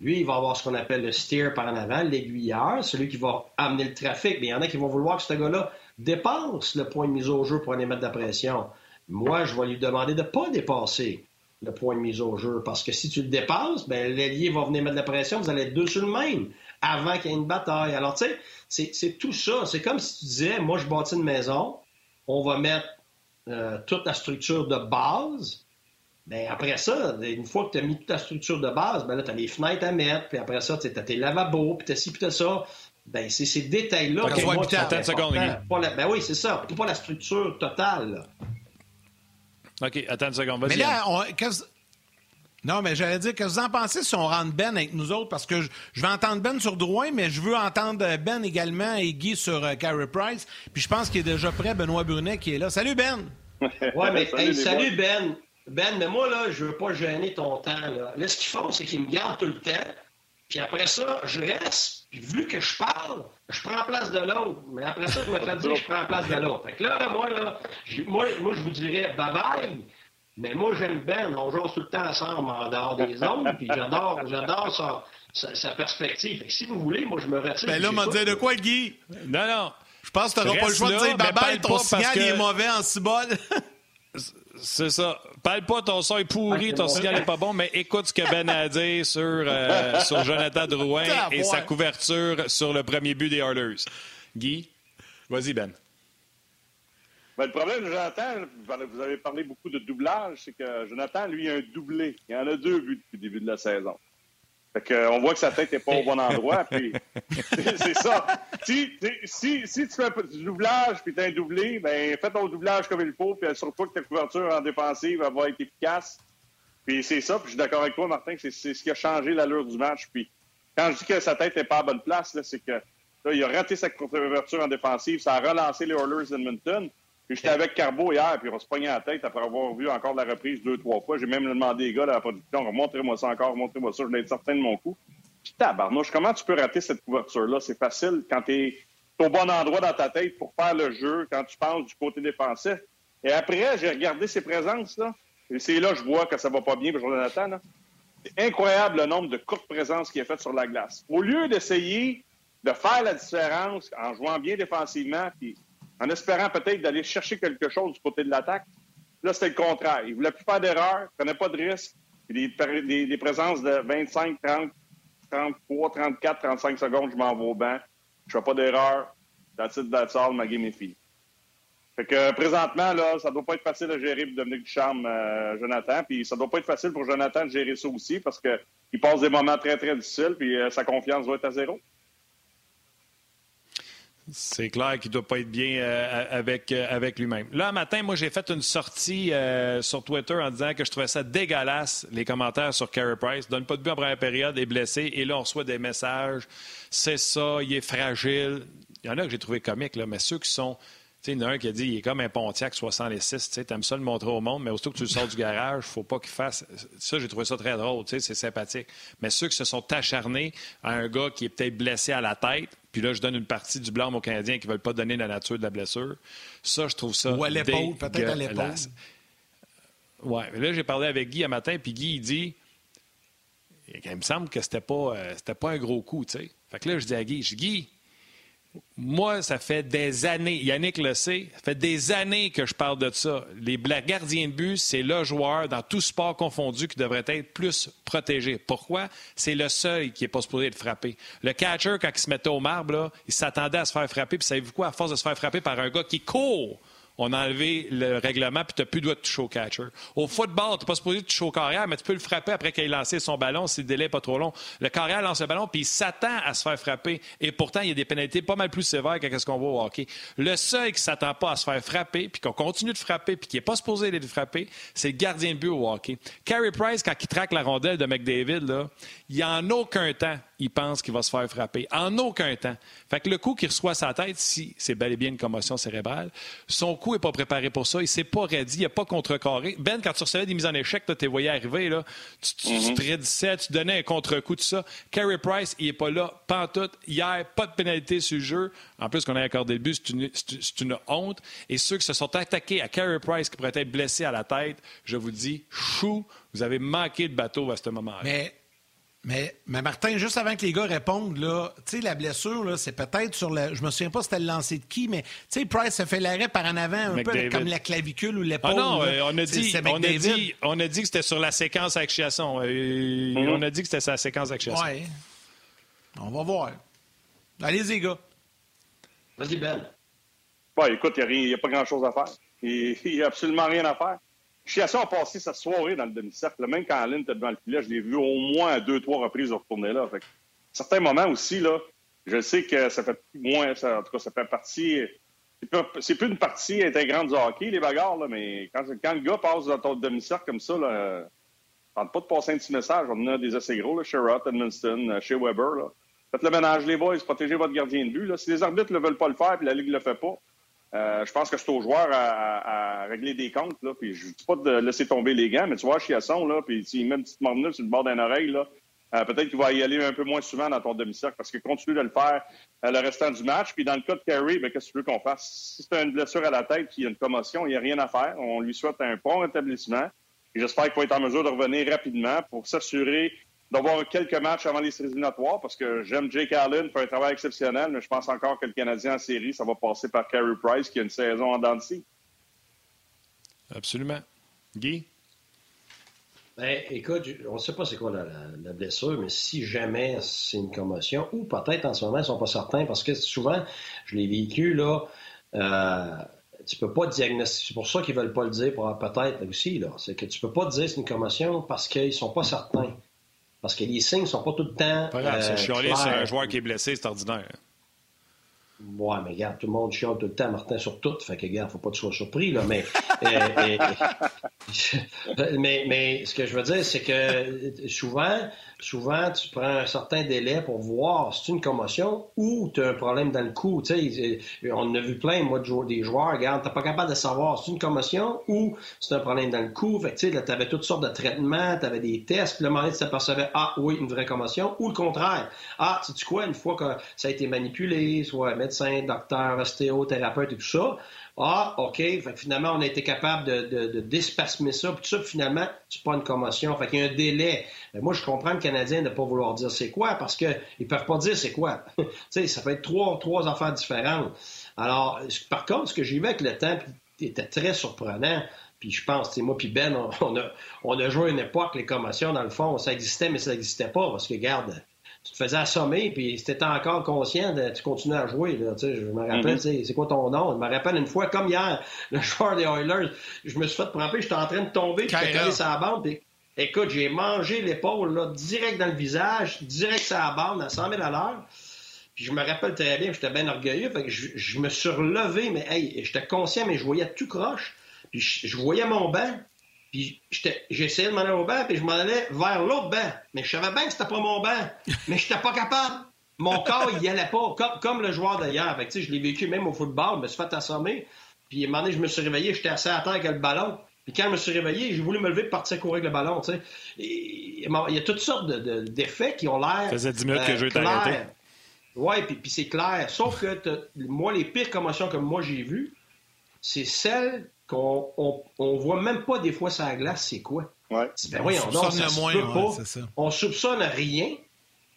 Lui, il va avoir ce qu'on appelle le steer par en avant, l'aiguilleur, celui qui va amener le trafic. Mais il y en a qui vont vouloir que ce gars-là dépasse le point de mise au jeu pour aller mettre de la pression. Moi, je vais lui demander de ne pas dépasser le point de mise au jeu. Parce que si tu le dépasses, ben, l'ailier va venir mettre de la pression, vous allez être deux sur le même avant qu'il y ait une bataille. Alors, tu sais, c'est tout ça. C'est comme si tu disais, moi, je bâtis une maison, on va mettre euh, toute la structure de base, ben après ça, une fois que tu as mis toute la structure de base, ben là, tu as les fenêtres à mettre, puis après ça, tu as tes lavabos, puis tu as ci, puis tu as ça. Ben, c'est ces détails-là que moi, attends secondes, Ben oui, c'est ça. Pas la structure totale. OK, attends une seconde. Vas-y. Mais là, on, non, mais j'allais dire, que vous en pensez si on rentre Ben avec nous autres? Parce que je, vais entendre Ben sur Drouin, mais je veux entendre Ben également et Guy sur euh, Carey Price. Puis je pense qu'il est déjà prêt, Benoît Brunet, qui est là. Salut, Ben! ouais, mais salut, Ben! Ben, mais moi, là, je veux pas gêner ton temps. Là, là ce qu'ils font, c'est qu'ils me gardent tout le temps. Puis après ça, je reste, puis vu que je parle, je prends place de l'autre. Mais après ça, je me fais dire que je prends place de l'autre. Fait que là, moi, là, moi, moi, je vous dirais bye-bye. Mais moi, j'aime Ben. On joue tout le temps ensemble en dehors des zones, puis j'adore, j'adore sa, sa, perspective. si vous voulez, moi, je me retire. Ben là, m'a dit de quoi, Guy? Non, non. Je pense que tu n'auras pas le choix de dire bye-bye, ton signal est mauvais en cibole. C'est ça. Parle pas, ton son est pourri, ton signal n'est pas bon, mais écoute ce que Ben a dit sur, euh, sur Jonathan Drouin et sa couverture sur le premier but des Oilers. Guy, vas-y, Ben. Ben, le problème, Jonathan, vous avez parlé beaucoup de doublage, c'est que Jonathan, lui, a un doublé. Il en a deux vues depuis le début de la saison. Fait que, on voit que sa tête n'est pas au bon endroit. Puis, c'est ça. Si, si, si, tu fais du doublage puis tu as un doublé, ben, fais ton doublage comme il faut, puis assure-toi que ta couverture en défensive va être efficace. Puis c'est ça, puis je suis d'accord avec toi, Martin, que c'est ce qui a changé l'allure du match. Puis quand je dis que sa tête n'est pas à bonne place, c'est que là, il a raté sa couverture en défensive, ça a relancé les Oilers d'Edmonton. Puis j'étais avec Carbo hier, puis on se pognait la tête après avoir vu encore la reprise deux, trois fois. J'ai même demandé les gars de la production, montrez-moi ça encore, montrez-moi ça, je voulais être certain de mon coup. Puis tabarnouche, comment tu peux rater cette couverture-là? C'est facile quand tu es au bon endroit dans ta tête pour faire le jeu, quand tu penses du côté défensif. Et après, j'ai regardé ses présences, là. Et c'est là que je vois que ça va pas bien pour Jonathan, C'est incroyable le nombre de courtes présences qu'il a faites sur la glace. Au lieu d'essayer de faire la différence en jouant bien défensivement, puis en espérant peut-être d'aller chercher quelque chose du côté de l'attaque. Là, c'était le contraire. Il ne voulait plus faire d'erreur, ne prenait pas de risque. Des, des, présences de 25, 30, 33, 34, 35 secondes, je m'en vais au banc. Je fais pas d'erreur. That's it, that's all, ma game est. Fait que présentement, là, ça doit pas être facile à gérer pour Dominique Ducharme, euh, Jonathan. Puis ça doit pas être facile pour Jonathan de gérer ça aussi parce qu'il passe des moments très, très difficiles, puis euh, sa confiance doit être à zéro. C'est clair qu'il ne doit pas être bien euh, avec, euh, avec lui-même. Là, matin, moi, j'ai fait une sortie euh, sur Twitter en disant que je trouvais ça dégueulasse, les commentaires sur Carey Price. Donne pas de but en première période, est blessé. Et là, on reçoit des messages. C'est ça, il est fragile. Il y en a que j'ai trouvé comique, là, mais ceux qui sont il y en a un qui a dit il est comme un Pontiac 66. Tu aimes ça le montrer au monde, mais aussitôt que tu le sors du garage, il faut pas qu'il fasse. Ça, j'ai trouvé ça très drôle. C'est sympathique. Mais ceux qui se sont acharnés à un gars qui est peut-être blessé à la tête, puis là, je donne une partie du blanc aux Canadiens qui ne veulent pas donner la nature de la blessure. Ça, je trouve ça. Ou à l'épaule, peut-être à l'épaule. Oui, mais là, j'ai parlé avec Guy un matin, puis Guy, il dit il me semble que c'était pas, euh, c'était pas un gros coup, tu sais. Fait que là, je dis à Guy, je dis, Guy, moi, ça fait des années, Yannick le sait, ça fait des années que je parle de ça. Les gardiens de but, c'est le joueur dans tout sport confondu qui devrait être plus protégé. Pourquoi? C'est le seul qui est pas supposé être frappé. Le catcher, quand il se mettait au marbre, il s'attendait à se faire frapper, puis savez-vous quoi? À force de se faire frapper par un gars qui court on a enlevé le règlement, puis tu n'as plus le droit de toucher au catcher. Au football, tu pas supposé toucher au carrière, mais tu peux le frapper après qu'il ait lancé son ballon si le délai n'est pas trop long. Le carrière lance le ballon, puis il s'attend à se faire frapper. Et pourtant, il y a des pénalités pas mal plus sévères que ce qu'on voit au hockey. Le seul qui ne s'attend pas à se faire frapper, puis qu'on continue de frapper, puis qui n'est pas supposé aller frapper, c'est le gardien de but au hockey. Carey Price, quand il traque la rondelle de McDavid, là, il en aucun temps, il pense qu'il va se faire frapper. En aucun temps. Fait que le coup qu'il reçoit sa tête, si c'est bel et bien une commotion cérébrale, son coup n'est pas préparé pour ça. Il s'est pas ready, il n'a pas contrecarré. Ben, quand tu recevais des mises en échec, tu les voyais arriver, là, tu, tu, mm tu donnais un contre-coup, tout ça. Carey Price, il n'est pas là, pantoute. Hier, pas de pénalité sur le jeu. En plus qu'on a accordé le but, c'est une, honte. Et ceux qui se sont attaqués à Carey Price, qui pourrait être blessé à la tête, je vous dis, chou, vous avez manqué de bateau à ce moment-là. Mais, mais Martin, juste avant que les gars répondent, là, tu sais, la blessure, là, c'est peut-être sur le. Je me souviens pas c'était le lancer de qui, mais tu sais, Price a fait l'arrêt par en avant, un peu comme la clavicule ou l'épaule. Ah non, euh, on, a dit, on, a dit, on a dit que c'était sur la séquence action. Euh, mm-hmm. On a dit que c'était sur la séquence action. Oui. On va voir. Allez-y, gars. Vas-y, Ben. Bah, écoute, il n'y a, pas grand-chose à faire. Il n'y a absolument rien à faire. Chiasson a passé sa soirée dans le demi-cercle. Même quand Aline était devant le filet, je l'ai vu au moins deux, trois reprises retourner là. Fait certains moments aussi, là, je sais que ça fait moins, ça, en tout cas, ça fait partie. C'est plus une partie intégrante du hockey, les bagarres, là, mais quand, le gars passe dans ton demi-cercle comme ça, là, tente pas de passer un petit message. On a des assez gros, là, chez Roth, Edmundston, chez Weber. Faites le ménage, les boys, protégez votre gardien de but. Là. Si les arbitres ne veulent pas le faire et la Ligue ne le fait pas, euh, je pense que c'est aux joueurs à, régler des comptes. Là. Puis je ne dis pas de laisser tomber les gants, mais tu vois, Chiasson, là, puis s'il met une petite mornelle sur le bord d'une oreille, là, euh, peut-être qu'il va y aller un peu moins souvent dans ton demi-cercle parce qu'il continue de le faire euh, le restant du match. Puis dans le cas de Carey, ben, qu'est-ce que tu veux qu'on fasse? Si c'est une blessure à la tête, qu'il y a une commotion, il n'y a rien à faire. On lui souhaite un bon rétablissement. J'espère qu'il va être en mesure de revenir rapidement pour s'assurer d'avoir quelques matchs avant les séries éliminatoires parce que j'aime Jake Allen, fait un travail exceptionnel, mais je pense encore que le Canadien en série, ça va passer par Carey Price qui a une saison en dents Absolument. Guy? Ben, écoute, on ne sait pas c'est quoi la, blessure, mais si jamais c'est une commotion, ou peut-être en ce moment, ils ne sont pas certains, parce que souvent, je l'ai vécu, là, euh, tu peux pas diagnostiquer. C'est pour ça qu'ils veulent pas le dire, peut-être aussi, là. C'est que tu peux pas dire c'est une commotion parce qu'ils sont pas certains. Parce que les signes sont pas tout le temps. Pas grave, c'est euh, sur un joueur qui est blessé, c'est ordinaire. Ouais, mais regarde, tout le monde chiale tout le temps, Martin, sur tout. Fait que, regarde, faut pas que tu sois surpris, là. Mais, euh, euh, mais, mais, ce que je veux dire, c'est que souvent, souvent, tu prends un certain délai pour voir si c'est une commotion ou tu as un problème dans le cou. Tu sais, on a vu plein, moi, de des joueurs, regarde, t'es pas capable de savoir si c'est une commotion ou c'est un problème dans le cou. Fait que, tu sais, tu avais toutes sortes de traitements, tu avais des tests, le moment tu t'apercevais, ah oui, une vraie commotion, ou le contraire. Ah, sais-tu quoi, une fois que ça a été manipulé, soit médecin, docteur, ostéothérapeute et tout ça. Ah, OK. Fait que finalement, on a été capable de, de, de déspasmer ça. Puis tout ça, finalement, c'est pas une commotion. Fait qu'il y a un délai. moi, je comprends le Canadien de ne pas vouloir dire c'est quoi parce qu'ils peuvent pas dire c'est quoi. tu sais, ça fait être trois, trois affaires différentes. Alors, par contre, ce que j'ai vu avec le temps était très surprenant. Puis je pense, moi puis Ben, on, a, on a joué une époque, les commotions, dans le fond, ça existait, mais ça n'existait pas. Parce que, regarde, tu te faisais assommer, puis si tu étais encore conscient, de, tu continuais à jouer. Là, je me rappelle, mm-hmm. c'est quoi ton nom? Je me rappelle une fois, comme hier, le joueur des Oilers, je me suis fait frapper, j'étais en train de tomber, puis j'étais collé sur la bande, puis écoute, j'ai mangé l'épaule là, direct dans le visage, direct sur la bande, à 100 000 à l'heure. Puis je me rappelle très bien, j'étais bien orgueilleux, fait que je, me suis relevé, mais hey, j'étais conscient, mais je voyais tout croche. Puis je voyais mon banc, puis j'essayais de m'en aller au banc, puis je m'en allais vers l'autre banc. Mais je savais bien que c'était pas mon banc. Mais je n'étais pas capable. Mon corps, il y allait pas. Comme, le joueur d'ailleurs. Je l'ai vécu même au football. Je me suis fait assommer. Puis à un moment donné, je me suis réveillé, j'étais assez à terre avec le ballon. Puis quand je me suis réveillé, j'ai voulu me lever et partir courir avec le ballon. il y a toutes sortes d'effets qui ont l'air. Ça faisait 10 minutes que je t'ai arrêté. Oui, puis, puis c'est clair. Sauf que moi, les pires commotions que moi j'ai vues, c'est celles qu'on on, voit même pas des fois sa glace, c'est quoi? Ouais. Ben on soupçonne moins, pas. On soupçonne rien,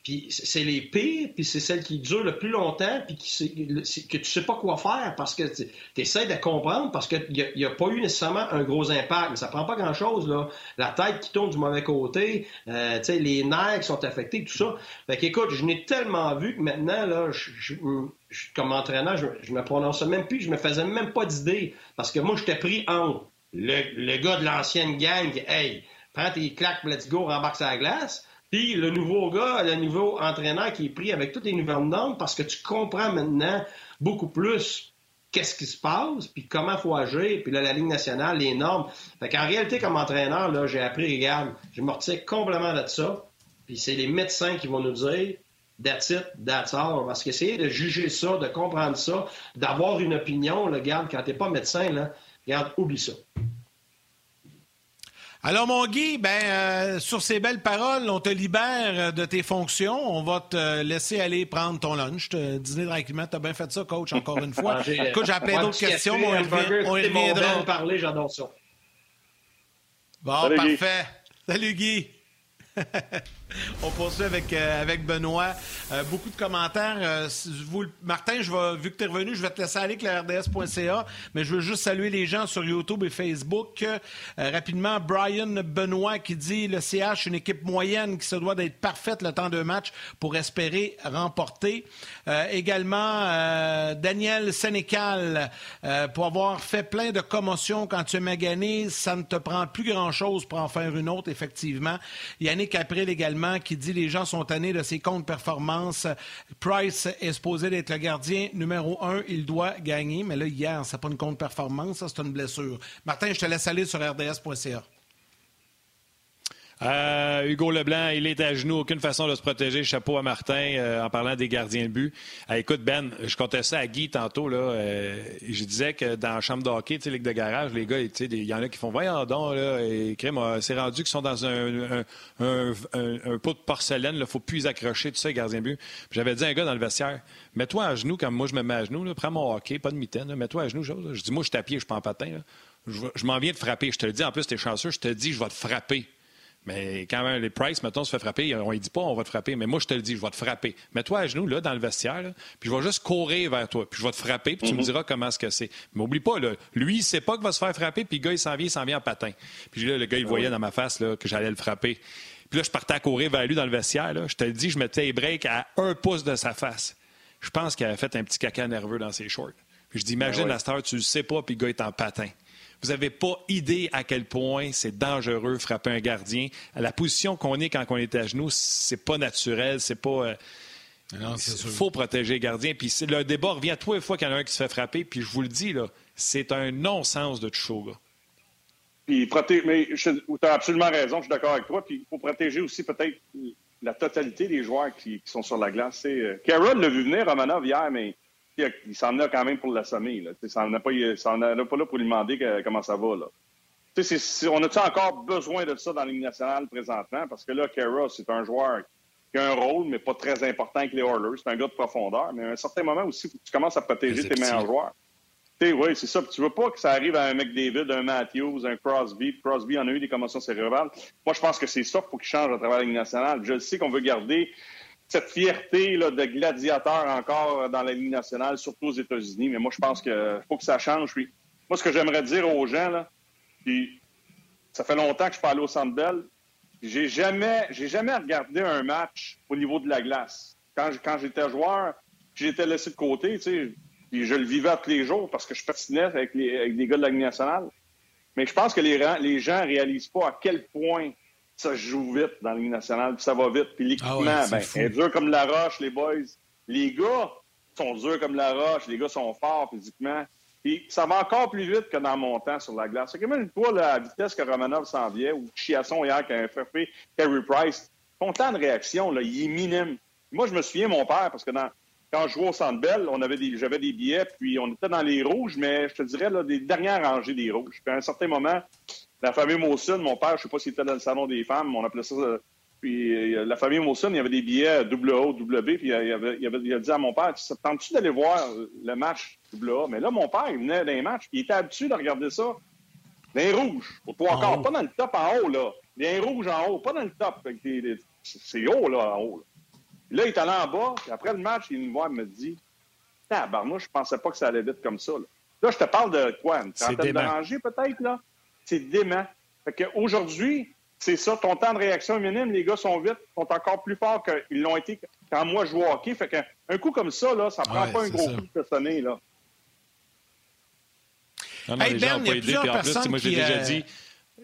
puis c'est les pires, puis c'est celles qui durent le plus longtemps, puis qui, que tu sais pas quoi faire parce que tu essaies de comprendre parce qu'il n'y a, a, pas eu nécessairement un gros impact. Mais ça prend pas grand-chose, là. La tête qui tourne du mauvais côté, euh, les nerfs qui sont affectés, tout ça. Fait qu'écoute, je n'ai tellement vu que maintenant, là, je, comme entraîneur, je, me prononçais même plus, je me faisais même pas d'idée. Parce que moi, j'étais pris en le, le gars de l'ancienne gang, hey, prends tes claques, let's go, rembarque sa glace. Puis le nouveau gars, le nouveau entraîneur qui est pris avec toutes les nouvelles normes parce que tu comprends maintenant beaucoup plus qu'est-ce qui se passe, puis comment faut agir, puis là, la Ligue nationale, les normes. Fait qu'en réalité, comme entraîneur, là, j'ai appris, regarde, je me retiens complètement de ça. Puis c'est les médecins qui vont nous dire, that's it, that's all. Parce qu'essayer de juger ça, de comprendre ça, d'avoir une opinion, là, regarde, quand t'es pas médecin, là, regarde, oublie ça. Alors, mon Guy, ben, euh, sur ces belles paroles, on te libère euh, de tes fonctions. On va te laisser aller prendre ton lunch, te dîner tranquillement. Tu as bien fait ça, coach, encore une fois. Écoute, j'ai plein d'autres questions, mais on, y reviendra. parler, j'adore ça. Bon, parfait. Salut, Guy. On poursuit avec, euh, avec Benoît. Euh, beaucoup de commentaires. Euh, Martin, vu que tu es revenu, je vais te laisser aller avec la RDS.ca, mais je veux juste saluer les gens sur YouTube et Facebook. rapidement, Brian Benoît qui dit le CH, une équipe moyenne qui se doit d'être parfaite le temps de match pour espérer remporter. également, Daniel Sénécal, pour avoir fait plein de commotions quand tu es magané, ça ne te prend plus grand-chose pour en faire une autre, effectivement. Yannick April également qui dit les gens sont tannés de ses comptes performances. Price est supposé d'être le gardien numéro un. Il doit gagner. Mais là, hier, c'est pas une compte performance, c'est une blessure. Martin, je te laisse aller sur rds.ca. Euh, Hugo Leblanc, il est à genoux, aucune façon de se protéger. Chapeau à Martin euh, en parlant des gardiens de but. Euh, écoute, Ben, je comptais ça à Guy tantôt. Là, je disais que dans la chambre de hockey, ligue de garage, les gars, il y en a qui font Voyons donc, là, et c'est rendu qu'ils sont dans un, pot de porcelaine, il faut plus accrocher, tout ça, les gardiens de but. J'avais dit à un gars dans le vestiaire Mets-toi à genoux comme moi je me mets à genoux, prends mon hockey, pas de mitaine, mets-toi à genoux. Je dis Moi, je suis à pied, je suis pas en patin. Je, m'en viens de frapper. Je te le dis, en plus, tu es chanceux, je te dis, je vais te frapper. Mais quand même, les Price, mettons, se fait frapper, on ne dit pas on va te frapper, mais moi, je te le dis, je vais te frapper. Mets-toi à genoux, là, dans le vestiaire, puis je vais juste courir vers toi, puis je vais te frapper, puis tu me mhm. diras comment que c'est. Mais oublie pas, là, lui, il sait pas qu'il va se faire frapper, puis le gars, il s'en vient, il s'en vient en patin. Puis là, le gars, il voyait dans ma face là, que j'allais le frapper. Puis là, je partais à courir vers lui dans le vestiaire. Là. Je te le dis, je mettais les breaks à un pouce de sa face. Je pense qu'il avait fait un petit caca nerveux dans ses shorts. Puis je dis, imagine, ben la star, tu le sais pas, puis le gars est en patin. Vous n'avez pas idée à quel point c'est dangereux frapper un gardien. À la position qu'on est quand on est à genoux, c'est pas naturel, c'est pas. Euh, il faut protéger les gardiens. Puis le débat revient à tous les fois qu'il y en a un qui se fait frapper. Puis je vous le dis, là, c'est un non-sens de Tchouga. gars. Puis protéger, mais tu as absolument raison, je suis d'accord avec toi. Puis il faut protéger aussi peut-être la totalité des joueurs qui, sont sur la glace. Euh, Carroll l'a vu venir, Romanov, hier, mais il s'en a quand même pour l'assommer. Il s'en a pas, pas là pour lui demander comment ça va. Là. on a-tu encore besoin de ça dans la nationale présentement? Parce que là, Kara, c'est un joueur qui a un rôle, mais pas très important avec les Oilers. C'est un gars de profondeur. Mais à un certain moment aussi, faut que tu commences à protéger tes meilleurs joueurs. Oui, c'est ça. tu veux pas que ça arrive à un McDavid, un Matthews, un Crosby. Crosby en a eu des commotions cérébrales. Moi, je pense que c'est ça qu'il faut qu'il change à travers la Ligue nationale. Je sais qu'on veut garder cette fierté là, de gladiateur encore dans la Ligue nationale, surtout aux États-Unis. Mais moi, je pense qu'il faut que ça change. Puis, moi, ce que j'aimerais dire aux gens, là, puis ça fait longtemps que je parle au Centre Bell, j'ai jamais, j'ai jamais regardé un match au niveau de la glace. Quand, j'étais joueur, j'étais laissé de côté, tu sais, puis je le vivais tous les jours parce que je patinais avec, les, avec des gars de la Ligue nationale. Mais je pense que les, les gens réalisent pas à quel point ça joue vite dans la Ligue nationale, puis ça va vite. Puis l'équipement, ah ben, est dur comme la roche, les boys. Les gars sont durs comme la roche, les gars sont forts physiquement. Puis ça va encore plus vite que dans mon temps sur la glace. C'est quand même toi, la vitesse que Romanov s'en vient, ou Chiasson hier qui a frappé Carey Price, ton temps de réaction, là, il est minime. Moi, je me souviens, mon père, parce que quand je jouais au Centre Bell, on avait des, j'avais des billets, puis on était dans les rouges, mais je te dirais, là, des dernières rangées des rouges. Puis à un certain moment, la famille Mawson, mon père, je ne sais pas s'il était dans le salon des femmes, on appelait ça. Euh, puis euh, la famille Mawson, il y avait des billets double A, double B, puis il, avait, il, avait, il a dit à mon père, tentes-tu d'aller voir le match double A? Mais là, mon père, il venait d'un match, puis il était habitué de regarder ça dans les rouges. Pas encore, pas dans le top en haut, là. Les rouges en haut, pas dans le top. C'est haut, là, en haut. Là. là, il est allé en bas, puis après le match, il me voit, il me dit, Tabarnouche, je pensais pas que ça allait vite comme ça. Là, là je te parle de quoi? Une trentaine de rangées, peut-être, là? C'est dément. Fait qu'aujourd'hui, c'est ça, ton temps de réaction est minime, les gars sont vite, sont encore plus forts qu'ils l'ont été quand moi je joue au hockey. Fait qu'un coup comme ça, là, ça prend pas un gros coup de sonner, là. Non, non, les gens n'ont pas aidé. Puis en plus, moi, j'ai déjà euh, dit,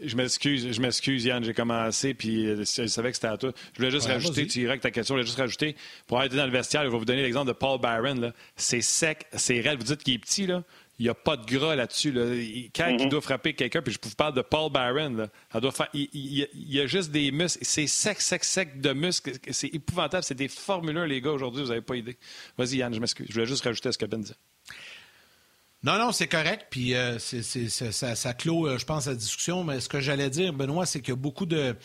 je m'excuse, je m'excuse, Yann, j'ai commencé, puis euh, je savais que c'était à toi. Je voulais juste rajouter, tu irais avec ta question, je voulais juste rajouter, pour être dans le vestiaire, je vais vous donner l'exemple de Paul Byron. C'est sec, c'est raide. Vous dites qu'il est petit, là. Il n'y a pas de gras là-dessus. Quand il doit frapper quelqu'un, puis je vous parle de Paul doit faire, il, y a juste des muscles. C'est sec, sec, sec de muscles. C'est épouvantable. C'est des Formule 1, les gars, aujourd'hui. Vous n'avez pas idée. Vas-y, Yann, je m'excuse. Je voulais juste rajouter à ce que Ben disait. Non, non, c'est correct. Puis euh, ça, ça, clôt, euh, je pense, la discussion. Mais ce que j'allais dire, Benoît, c'est qu'il y a beaucoup de,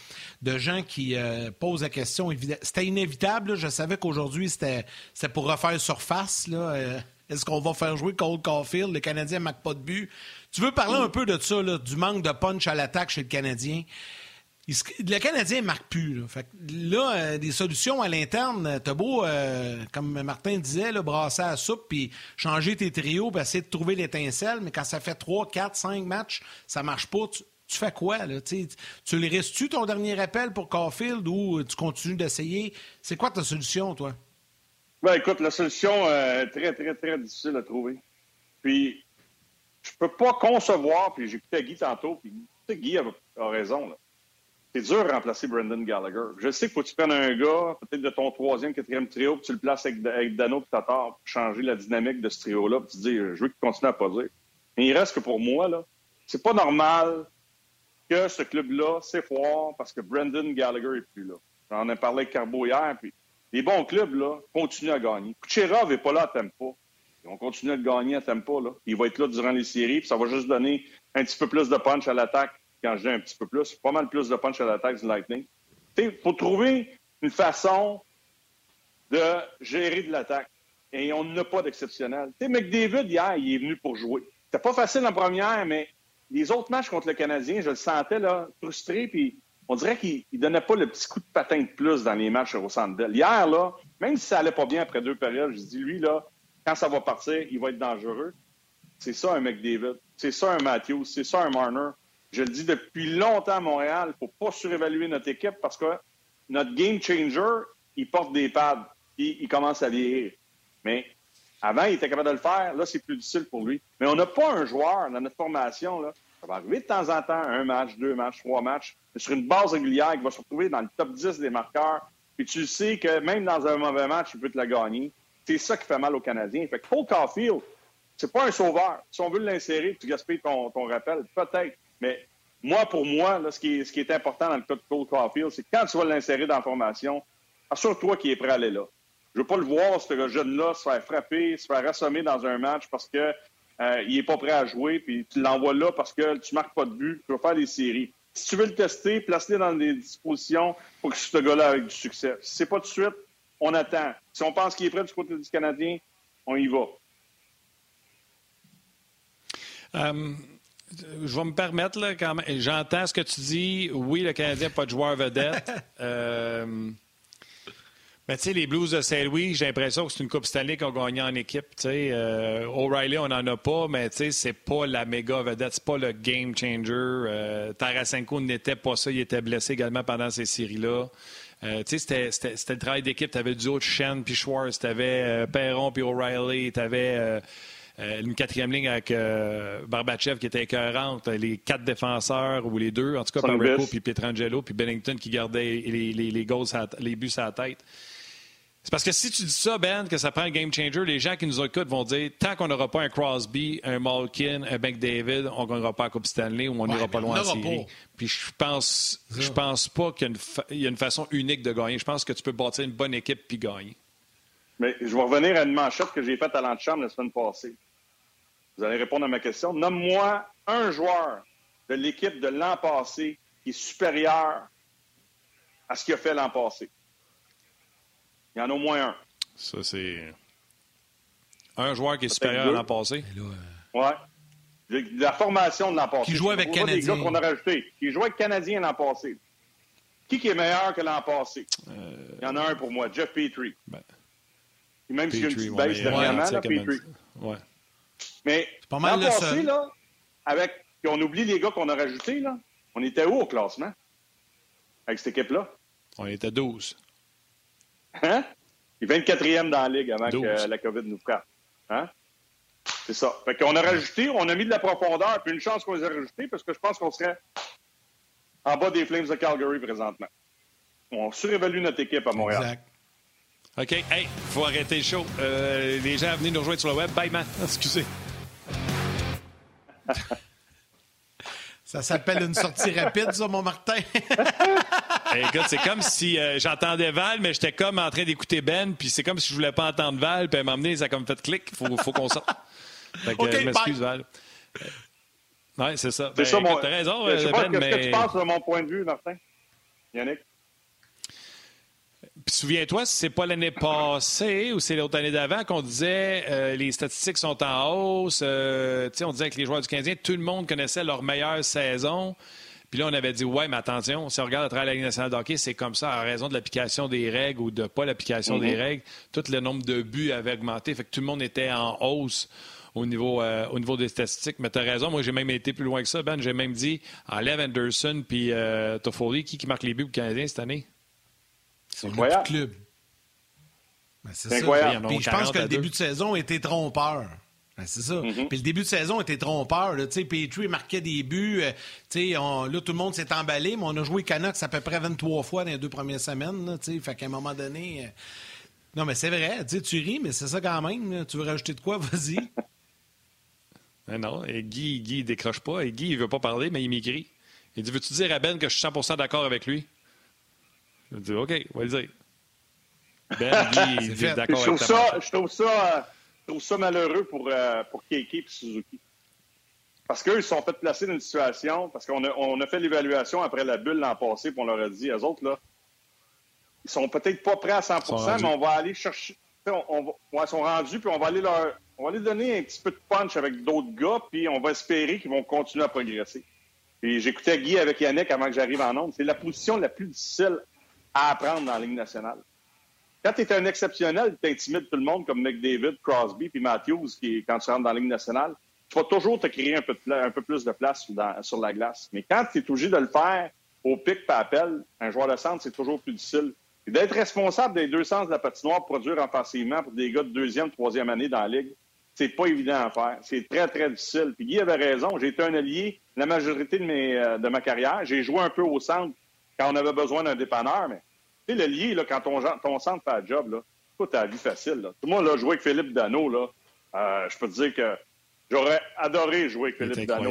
gens qui euh, posent la question. C'était inévitable. Je savais qu'aujourd'hui, c'était pour refaire surface. Là, est-ce qu'on va faire jouer Cole Caulfield? Le Canadien ne marque pas de but. Tu veux parler un peu de ça, du manque de punch à l'attaque chez le Canadien? le Canadien ne marque plus. Là, euh, des solutions à l'interne, t'as beau, euh, comme Martin disait, là, brasser à soupe, puis changer tes trios, puis essayer de trouver l'étincelle, mais quand ça fait 3, 4, 5 matchs, ça marche pas, tu, fais quoi? Là, tu le restes-tu ton dernier appel pour Caulfield ou tu continues d'essayer? C'est quoi ta solution, toi? Ben, écoute, la solution est très, très, très difficile à trouver. Puis, je peux pas concevoir, puis j'écoutais Guy tantôt, puis Guy a, raison. Là c'est dur de remplacer Brendan Gallagher. Je sais qu'il faut que tu prennes un gars, peut-être de ton troisième, quatrième trio, puis tu le places avec, Dano et Tatar pour changer la dynamique de ce trio-là, puis tu te dis, je veux qu'il continue à poser. Mais il reste que pour moi, là, c'est pas normal que ce club-là s'effoire parce que Brendan Gallagher est plus là. J'en ai parlé avec Carbo hier, puis les bons clubs, là, continuent à gagner. Kucherov n'est pas là à Tempo. Ils vont continuer à gagner à Tempo, là. Il va être là durant les séries, puis ça va juste donner un petit peu plus de punch à l'attaque quand je dis un petit peu plus, pas mal plus de punch à l'attaque du Lightning. Il faut trouver une façon de gérer de l'attaque. Et on n'a pas d'exceptionnel. Tu sais, McDavid, hier, il est venu pour jouer. C'était pas facile en première, mais les autres matchs contre le Canadien, je le sentais là, frustré, puis on dirait qu'il ne donnait pas le petit coup de patin de plus dans les matchs au Centre Hier, là, même si ça allait pas bien après deux périodes, je dis, lui, là, quand ça va partir, il va être dangereux. C'est ça un McDavid. C'est ça un Matthews. C'est ça un Marner. Je le dis depuis longtemps à Montréal, il ne faut pas surévaluer notre équipe parce que notre game changer, il porte des pads, et il commence à vieillir. Mais avant, il était capable de le faire. Là, c'est plus difficile pour lui. Mais on n'a pas un joueur dans notre formation. Là. Ça va arriver de temps en temps, un match, deux matchs, trois matchs, sur une base régulière qui va se retrouver dans le top 10 des marqueurs. Puis tu sais que même dans un mauvais match, il peut te la gagner. C'est ça qui fait mal aux Canadiens. Fait que Paul Caulfield, c'est pas un sauveur. Si on veut l'insérer, tu gaspilles ton, ton rappel, peut-être. Mais moi, pour moi, ce, qui est, ce, qui est, important dans le cas de Cole Caulfield, c'est que quand tu vas l'insérer dans la formation, assure-toi qu'il est prêt à aller là. Je veux pas le voir, ce jeune-là, se faire frapper, se faire assommer dans un match parce qu'il euh, n'est pas prêt à jouer, puis tu l'envoies là parce que tu marques pas de but, tu vas faire des séries. Si tu veux le tester, place-le dans des dispositions pour que ce gars-là ait du succès. Si c'est pas tout de suite, on attend. Si on pense qu'il est prêt du côté du Canadien, on y va. Um, je vais me permettre, là, quand même. J'entends ce que tu dis. Oui, le Canadien n'a pas de joueur vedette. euh... Mais tu sais, les Blues de Saint-Louis, j'ai l'impression que c'est une Coupe Stanley qu'on a gagné en équipe. Euh, O'Reilly, on n'en a pas, mais tu sais, c'est pas la méga vedette, c'est pas le game changer. Euh, Tarasenko n'était pas ça, il était blessé également pendant ces séries-là. Euh, tu sais, c'était le travail d'équipe. Tu avais du autre Shen puis Schwartz, tu avais euh, Perron puis O'Reilly, tu avais euh, une quatrième ligne avec Barbachev qui était écœurante, les quatre défenseurs ou les deux, en tout cas Barbachev puis Pietrangelo puis Bennington qui gardait les, les, les, goals, les buts à la tête. C'est parce que si tu dis ça, Ben, que ça prend un game changer, les gens qui nous écoutent vont dire tant qu'on n'aura pas un Crosby, un Malkin, un McDavid, on ne gagnera pas la Coupe Stanley ou on n'ira pas loin en série. Puis je pense, je pense pas qu'il y, a une façon unique de gagner. Je pense que tu peux bâtir une bonne équipe puis gagner. Mais je vais revenir à une manchette que j'ai faite à l'antichambre la semaine passée. Vous allez répondre à ma question. Nomme-moi un joueur de l'équipe de l'an passé qui est supérieur à ce qu'il a fait l'an passé. Il y en a au moins un. Ça, c'est. Un joueur qui est supérieur à l'an passé? Oui. La formation de l'an passé. Qui joue avec Canadien. Qu'on a rajoutés. Qui joue avec Canadien l'an passé. Qui, qui est meilleur que l'an passé? Euh, Il y en a un pour moi, Jeff Petrie. Ben, même s'il y a une petite baisse dernièrement, là, Petrie. Ouais. Mais l'an passé, là, avec, puis on oublie les gars qu'on a rajoutés, là, on était où au classement? Avec cette équipe-là? On était 12. Hein? Et 24e dans la ligue avant que la COVID nous frappe. Hein? C'est ça. Fait qu'on a rajouté, on a mis de la profondeur, puis une chance qu'on les a rajoutés, parce que je pense qu'on serait en bas des Flames de Calgary présentement. On surévalue notre équipe à Montréal. Exact. OK. Hey, faut arrêter le show. Euh, les gens venus nous rejoindre sur le web. Bye, man. Excusez. Ça s'appelle une sortie rapide, ça, mon Martin. écoute, c'est comme si euh, j'entendais Val, mais j'étais comme en train d'écouter Ben, puis c'est comme si je voulais pas entendre Val, puis elle m'a amené, ça a comme fait clic. Il faut, faut qu'on sorte. Fait que, je m'excuse, Val. Oui, c'est ça. C'est ben, ça, mon... T'as raison, je sais pas, Ben, mais... Qu'est-ce que tu penses de mon point de vue, Martin? Yannick? Puis souviens-toi, si c'est pas l'année passée ou c'est l'autre année d'avant qu'on disait euh, les statistiques sont en hausse. Euh, on disait que les joueurs du Canadien, tout le monde connaissait leur meilleure saison. Puis là, on avait dit, ouais, mais attention, si on regarde à travers la Ligue nationale de hockey, c'est comme ça, en raison de l'application des règles ou de pas l'application des mm-hmm. règles, tout le nombre de buts avait augmenté. Fait que tout le monde était en hausse au niveau, euh, au niveau des statistiques. Mais tu as raison, moi j'ai même été plus loin que ça, Ben. J'ai même dit enlève Anderson puis Toffoli, qui, qui marque les buts pour Canadien cette année? C'est le club. Ben, c'est incroyable. Puis je pense que le début de saison était trompeur. Ben, c'est ça. Mm-hmm. Puis le début de saison était trompeur. Là. Petrie marquait des buts. Euh, on, là, tout le monde s'est emballé, mais on a joué Canucks à peu près 23 fois dans les deux premières semaines. Là, fait qu'à un moment donné. Euh, non, mais c'est vrai. Tu ris, mais c'est ça quand même. Tu veux rajouter de quoi? Vas-y. Mais non, et Guy, Guy, il décroche pas. Et Guy, il veut pas parler, mais il m'écrit. Il dit Veux-tu dire à Ben que je suis 100% d'accord avec lui? Je dis OK, on va le dire. Ben, Guy, il est d'accord avec ça, Je trouve ça, je trouve ça malheureux pour, euh, pour Keiki et Suzuki. Parce qu'eux, ils sont fait placer dans une situation, parce qu'on a, on a fait l'évaluation après la bulle l'an passé, puis on leur a dit, eux autres, là, ils sont peut-être pas prêts à 100% mais on va aller chercher. On, ils sont rendus, puis on va aller leur, on va aller donner un petit peu de punch avec d'autres gars, puis on va espérer qu'ils vont continuer à progresser. Puis j'écoutais Guy avec Yannick avant que j'arrive en nombre. C'est la position la plus difficile à apprendre dans la Ligue nationale. Quand tu es un exceptionnel, tu intimides tout le monde comme McDavid, Crosby puis Matthews qui, quand tu rentres dans la Ligue nationale. Tu vas toujours te créer un peu, plus de place sur la glace. Mais quand tu es obligé de le faire au pic par appel, un joueur de centre, c'est toujours plus difficile. D'être responsable des deux sens de la patinoire produire offensivement pour des gars de deuxième, troisième année dans la Ligue, c'est pas évident à faire. C'est très, très difficile. Puis Guy avait raison. J'ai été un allié la majorité de, euh, de ma carrière. J'ai joué un peu au centre quand on avait besoin d'un dépanneur, mais tu sais, le là, quand ton, ton centre fait le job, là, tu as la vie facile. Là. Tout le monde a joué avec Philippe Dano. Là. Euh, je peux te dire que j'aurais adoré jouer avec Philippe Dano.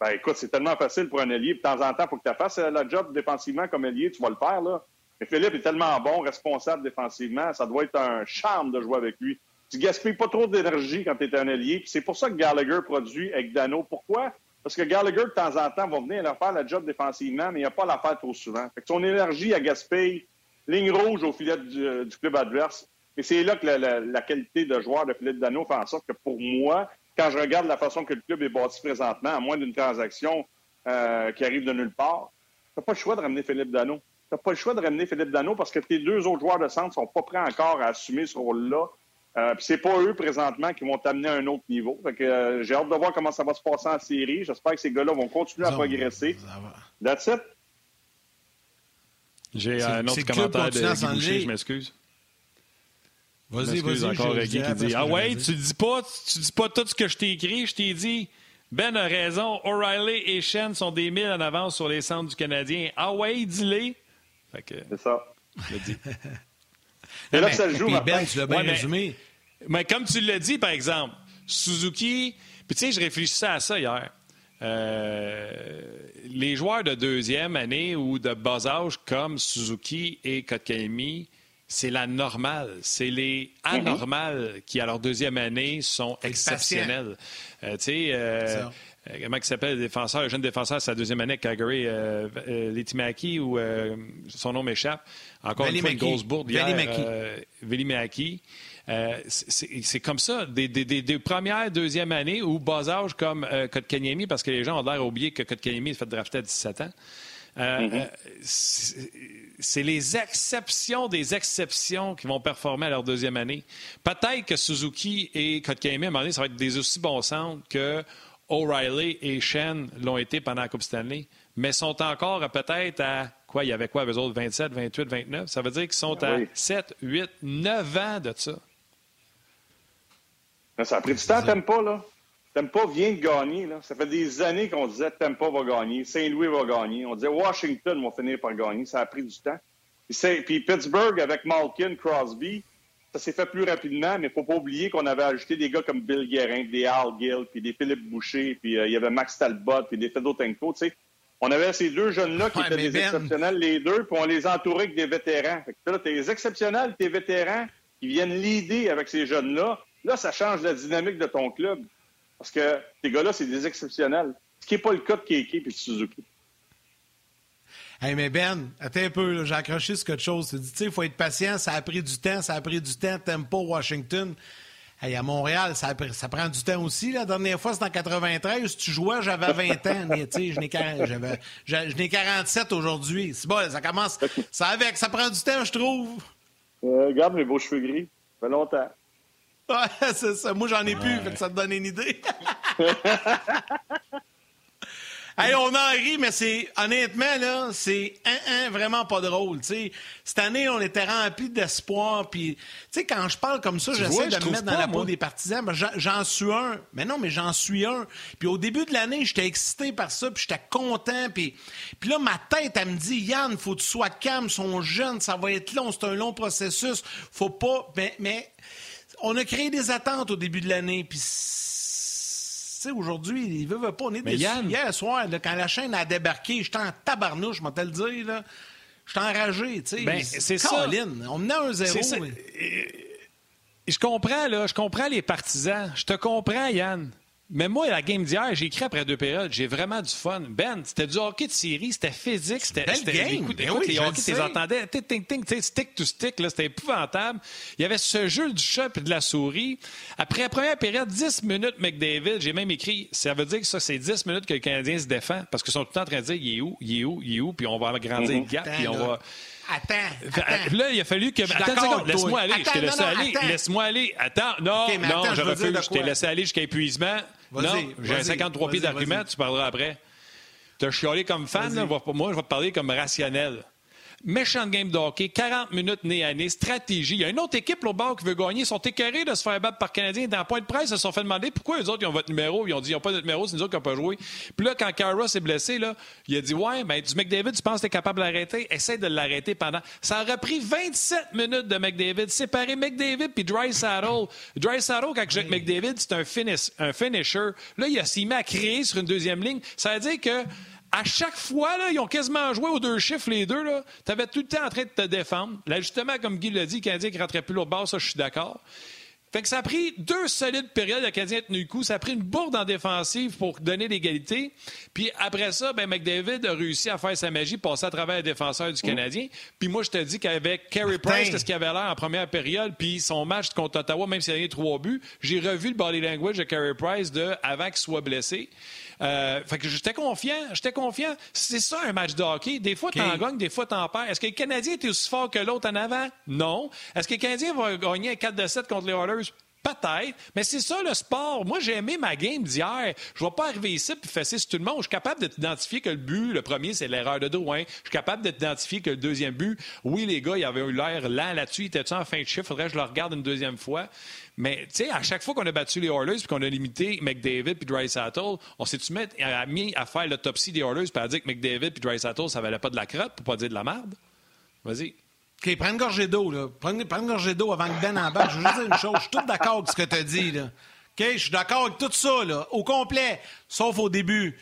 Ben, écoute, c'est tellement facile pour un allié. De temps en temps, il faut que tu fasses la job défensivement comme allié. Tu vas le faire. Là. Mais Philippe est tellement bon, responsable défensivement. Ça doit être un charme de jouer avec lui. Tu gaspilles pas trop d'énergie quand tu es un allié. C'est pour ça que Gallagher produit avec Dano. Pourquoi? Parce que Gallagher, de temps en temps, va venir leur faire la job défensivement, mais il n'a pas la faire trop souvent. Fait que son énergie à gaspille, ligne rouge au filet du, euh, club adverse. Et c'est là que la, qualité de joueur de Philippe Dano fait en sorte que pour moi, quand je regarde la façon que le club est bâti présentement, à moins d'une transaction euh, qui arrive de nulle part, tu n'as pas le choix de ramener Philippe Dano. Tu n'as pas le choix de ramener Philippe Dano parce que tes deux autres joueurs de centre ne sont pas prêts encore à assumer ce rôle-là. Euh, c'est pas eux présentement qui vont t'amener à un autre niveau. Euh, j'ai hâte de voir comment ça va se passer en série. J'espère que ces gars-là vont continuer à progresser. That's it. J'ai un autre commentaire de Guy Boucher, je m'excuse. Vas-y, vas-y. encore Guy qui dit Ah ouais, tu dis pas, tu dis pas tout ce que je t'ai écrit, je t'ai dit. Ben a raison, O'Reilly et Shen sont des milles en avance sur les centres du Canadien. Ah ouais, dis-les. C'est ça. Je dit. Et là, ça joue, Ben, tu l'as bien résumé. Mais, comme tu l'as dit, par exemple, Suzuki, puis tu sais, je réfléchissais à ça hier. Euh, les joueurs de deuxième année ou de bas âge comme Suzuki et Kotkaniemi, c'est la normale. C'est les mhm. anormales qui, à leur deuxième année, sont exceptionnels. Euh, tu sais, euh, comment il s'appelle le défenseur, le jeune défenseur, sa deuxième année, Calgary, euh, Litimaki, ou son nom m'échappe. Encore une fois, une grosse bourde hier. Velimäki. Euh, c'est comme ça, des, des, des, premières, deuxième année ou bas âge comme euh, Kotkaniemi, parce que les gens ont l'air oublier que Kotkaniemi est fait drafter à 17 ans. Euh, mm-hmm. c'est les exceptions des exceptions qui vont performer à leur deuxième année. Peut-être que Suzuki et Kotkaniemi, à un moment donné, ça va être des aussi bons centres que O'Reilly et Shen l'ont été pendant la Coupe Stanley, mais sont encore peut-être à quoi? Il y avait quoi, eux autres? 27, 28, 29? Ça veut dire qu'ils sont à 7, 8, 9 ans de ça. Ça a pris du temps, t'aimes pas, là. pas vient de gagner, là. Ça fait des années qu'on disait pas va gagner, Saint-Louis va gagner. On disait Washington va finir par gagner. Ça a pris du temps. Puis, Pittsburgh avec Malkin, Crosby, ça s'est fait plus rapidement, mais il faut pas oublier qu'on avait ajouté des gars comme Bill Guerin, des Al Gill, puis des Philippe Boucher, puis euh, il y avait Max Talbot, puis des Fedotenko, tu sais. On avait ces deux jeunes-là qui étaient des ben- exceptionnels, les deux, puis on les entourait avec des vétérans. Fait que là, t'es exceptionnels, t'es vétérans, qui viennent l'idée avec ces jeunes-là. Là, ça change la dynamique de ton club. Parce que ces gars-là, c'est des exceptionnels. Ce qui n'est pas le cas de Keke et de Suzuki. Hey, mais Ben, attends un peu, j'ai accroché sur quelque chose. Tu dis, il faut être patient, ça a pris du temps, ça a pris du temps, t'aimes pas Washington. à Montréal, ça, ça, prend du temps aussi. La dernière fois, c'était en 93. Tu jouais, j'avais 20 ans. Je n'ai 47 aujourd'hui. C'est bon, ça commence. Ça avec, ça prend du temps, je trouve. Euh, regarde mes beaux cheveux gris. Ça fait longtemps. Ouais, c'est ça. Moi, j'en ai plus, fait que ça te donne une idée. Hey, on en rit, mais c'est honnêtement, là, c'est un, un, vraiment pas drôle. sais. Cette année, on était rempli d'espoir. Puis, quand je parle comme ça, j'essaie de me mettre dans la peau des partisans. j'en suis un. Mais non, mais j'en suis un. Puis au début de l'année, j'étais excité par ça, puis j'étais content. Puis, puis là, ma tête, elle me dit, Yann, faut que tu sois calme, ils sont jeunes, ça va être long, c'est un long processus. Faut pas. Mais, mais on a créé des attentes au début de l'année. Puis sais, aujourd'hui, il veut, veut pas. On est Hier soir, quand la chaîne a débarqué, j'étais en tabarnouche, je te le dire. Là. J'étais enragé, tu sais. Ben, c'est ça. On menait un zéro. Je comprends, là. Je comprends les partisans. Je te comprends, Yann. Mais moi, la game d'hier, j'ai écrit après deux périodes, j'ai vraiment du fun. Ben, c'était du hockey de série, c'était physique, c'était. Belle game! Écoute, ben écoute les hockey, tu les entendais, ting, ting, ting, stick to stick, c'était épouvantable. Il y avait ce jeu du chat et de la souris. Après la première période, 10 minutes, McDavid, j'ai même écrit, ça veut dire que ça, c'est 10 minutes que le Canadien se défend, parce qu'ils sont tout le temps en train de dire, il est où, il est où, il est où, puis on va agrandir le gap, puis on va. Attends, attends. Là, il a fallu que. Attends laisse-moi aller. je t'ai laissé aller. Laisse-moi aller. Attends, non, non, je refuse. Je t'ai laissé aller jusqu'à épuisement. Non, j'ai 53 pieds d'argument, tu parleras après. Tu as chialé comme fan, moi, je vais te parler comme rationnel méchant game de hockey, 40 minutes nez à nez, stratégie. Il y a une autre équipe au bord qui veut gagner. Ils sont écœurés de se faire battre par Canadien. Dans le point de presse, ils se sont fait demander pourquoi les autres ils ont votre numéro. Ils ont dit ils n'ont pas notre numéro, c'est nous autres qui n'ont pas joué. Puis là, quand Kara s'est blessé, là, il a dit Ouais, ben, du McDavid, tu penses que tu es capable de l'arrêter? Essaye de l'arrêter pendant. Ça aurait pris 27 minutes de McDavid. Séparer McDavid puis Dry Saddle. Dry Saddle, quand avec McDavid, c'est un, finish, un finisher. Là, il s'est mis à créer sur une deuxième ligne. Ça veut dire que à chaque fois, là, ils ont quasiment joué aux deux chiffres, les deux. Tu avais tout le temps en train de te défendre. L'ajustement, comme Guy l'a dit, le Canadien qui ne rentrait plus l'autre bord, ça, je suis d'accord. Fait que ça a pris deux solides périodes. Le Canadien a tenu le coup. Ça a pris une bourde en défensive pour donner l'égalité. Puis après ça, ben, McDavid a réussi à faire sa magie, passer à travers les défenseurs du Canadien. Puis moi, je te dis qu'avec Carey Price, ce qu'il avait l'air en première période, puis son match contre Ottawa, même s'il a eu trois buts, j'ai revu le body language de Carey Price de avant qu'il soit blessé. Euh, fait que j'étais confiant, j'étais confiant. C'est ça un match de hockey. Des fois, tu en gagnes, des fois, tu en perds. Est-ce que le Canadien est aussi fort que l'autre en avant? Non. Est-ce que le Canadien va gagner 4 de 7 contre les Oilers? Peut-être, mais c'est ça le sport. Moi, j'ai aimé ma game d'hier. Je ne vais pas arriver ici et fesser sur tout le monde. Je suis capable de t'identifier que le but, le premier, c'est l'erreur de Drouin. Je suis capable de t'identifier que le deuxième but, oui, les gars, il avait eu l'air lent là-dessus. Il était en fin de chiffre? Faudrait que je le regarde une deuxième fois. Mais, tu sais, à chaque fois qu'on a battu les Oilers puis qu'on a limité McDavid puis Dry on s'est-tu mis à faire l'autopsie des Oilers puis à dire que McDavid puis Dry Sattel, ça valait pas de la crotte pour pas dire de la merde? Vas-y. OK, prends une gorgée d'eau, là. Prends, une gorgée d'eau avant que Ben embarque. Je veux juste dire une chose. Je suis tout d'accord avec ce que tu as dit, là. OK, je suis d'accord avec tout ça, là, au complet, sauf au début.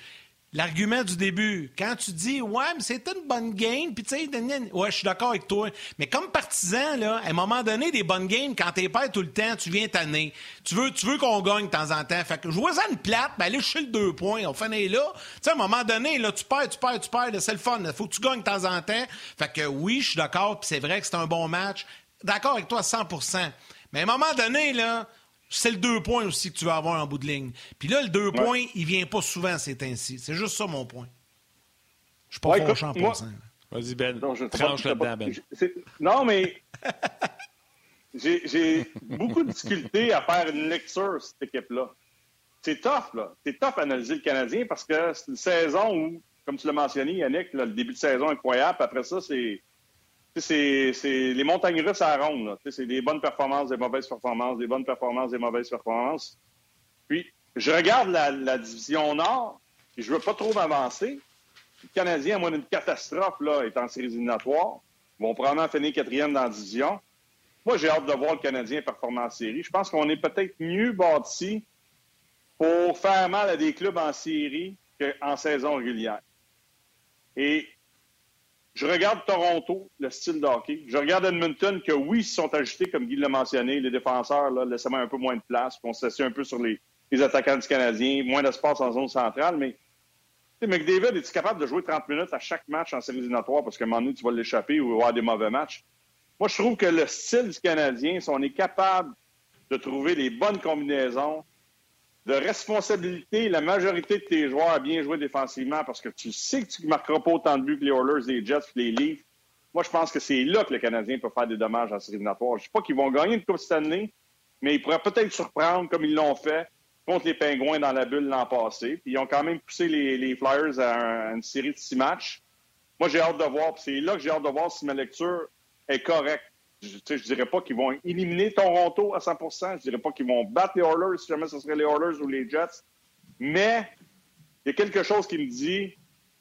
L'argument du début, quand tu dis ouais, mais c'était une bonne game, puis tu sais, ouais, je suis d'accord avec toi. Mais comme partisan, là, à un moment donné, des bonnes games, quand t'es pas tout le temps, tu viens tanner. Tu veux, tu veux qu'on gagne de temps en temps. Fait que jouer ça une plate, ben allez chercher le deux points. On finit là. Tu sais, à un moment donné, là, tu perds, tu perds, tu perds. C'est le fun. Il faut que tu gagnes de temps en temps. Fait que oui, je suis d'accord, puis c'est vrai que c'est un bon match. D'accord avec toi à 100 Mais à un moment donné, là, c'est le deux points aussi que tu vas avoir en bout de ligne. Puis là, le deux points, il vient pas souvent, c'est ainsi. C'est juste ça mon point. Je suis pas ouais, en passant. Vas-y, Ben. Non, je tranche là-dedans, Ben. Non, mais j'ai beaucoup de difficultés à faire une lecture, cette équipe-là. C'est tough, là. C'est tough à analyser le Canadien parce que c'est une saison où, comme tu l'as mentionné, Yannick, le début de saison incroyable. Après ça, c'est c'est les montagnes russes à ronde. C'est des bonnes performances, des mauvaises performances, des bonnes performances, des mauvaises performances. Puis, je regarde la, division Nord, et je ne veux pas trop m'avancer. Le Canadien, à moins d'une catastrophe, là, est en séries éliminatoires. Ils vont probablement finir quatrième dans la division. Moi, j'ai hâte de voir le Canadien performer en série. Je pense qu'on est peut-être mieux bâti pour faire mal à des clubs en série qu'en saison régulière. Et je regarde Toronto, le style de hockey. Je regarde Edmonton, que oui, ils sont ajustés, comme Guy l'a mentionné. Les défenseurs, là, laissez-moi un peu moins de place. On s'assied un peu sur les, attaquants du Canadien, moins d'espace en zone centrale. Mais McDavid, est-il capable de jouer 30 minutes à chaque match en séries éliminatoires parce qu'à un moment donné, tu vas l'échapper ou avoir des mauvais matchs? Moi, je trouve que le style du Canadien, si on est capable de trouver les bonnes combinaisons, de responsabilité la majorité de tes joueurs à bien jouer défensivement parce que tu sais que tu ne marqueras pas autant de buts que les Oilers, les Jets, les Leafs. Moi, je pense que c'est là que le Canadien peut faire des dommages en série éliminatoire. Je ne sais pas qu'ils vont gagner une Coupe Stanley, mais ils pourraient peut-être surprendre comme ils l'ont fait contre les Pingouins dans la bulle l'an passé. Puis ils ont quand même poussé les, Flyers à, une série de six matchs. Moi, j'ai hâte de voir. C'est là que j'ai hâte de voir si ma lecture est correcte. Je ne dirais pas qu'ils vont éliminer Toronto à 100% Je ne dirais pas qu'ils vont battre les Oilers si jamais ce serait les Oilers ou les Jets. Mais il y a quelque chose qui me dit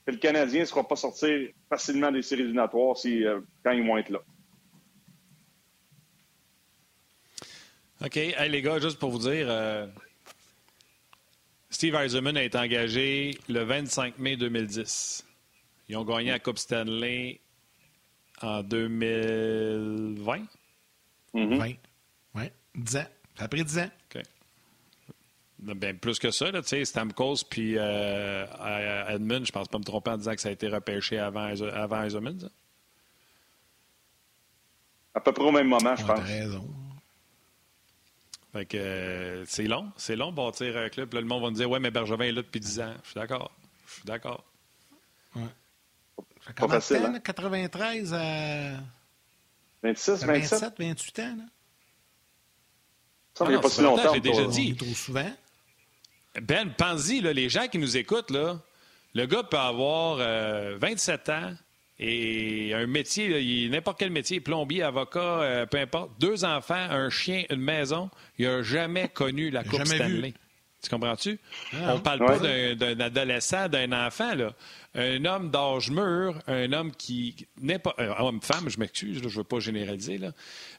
que le Canadien ne sera pas sorti facilement des séries éliminatoires si, euh, quand ils vont être là. OK. les gars, juste pour vous dire, euh, Steve Eisenman a été engagé le 25 mai 2010. Ils ont gagné la Coupe Stanley en 2020? Mm 20. Oui, 10 ans. Ça a pris 10 ans. OK. Ben, plus que ça, tu sais, Stamkos puis euh, Edmund, je pense pas me tromper en disant que ça a été repêché avant, avant Eisenman, ça? À peu près au même moment, je pense. raison. Fait que euh, c'est long, c'est long bâtir un club. Là, le monde va me dire Ouais, mais Bergevin est là depuis 10 ans. Je suis d'accord. Je suis d'accord. Ouais. Comment facile, hein? 93 à. 26, 27. 28 ans, là? Ça, ah, pas si longtemps. J'ai déjà dit. Trop souvent. Ben, pense-y, les gens qui nous écoutent, là, le gars peut avoir 27 euh, ans et un métier, n'importe quel métier, plombier, avocat, euh, peu importe, deux enfants, un chien, une maison, il n'a jamais connu la Coupe Stanley. Tu comprends-tu? Ah. On ne parle pas d'un adolescent, d'un enfant. Là un homme d'âge mûr, un homme qui n'est pas. Un homme-femme, je m'excuse, je ne veux pas généraliser, là,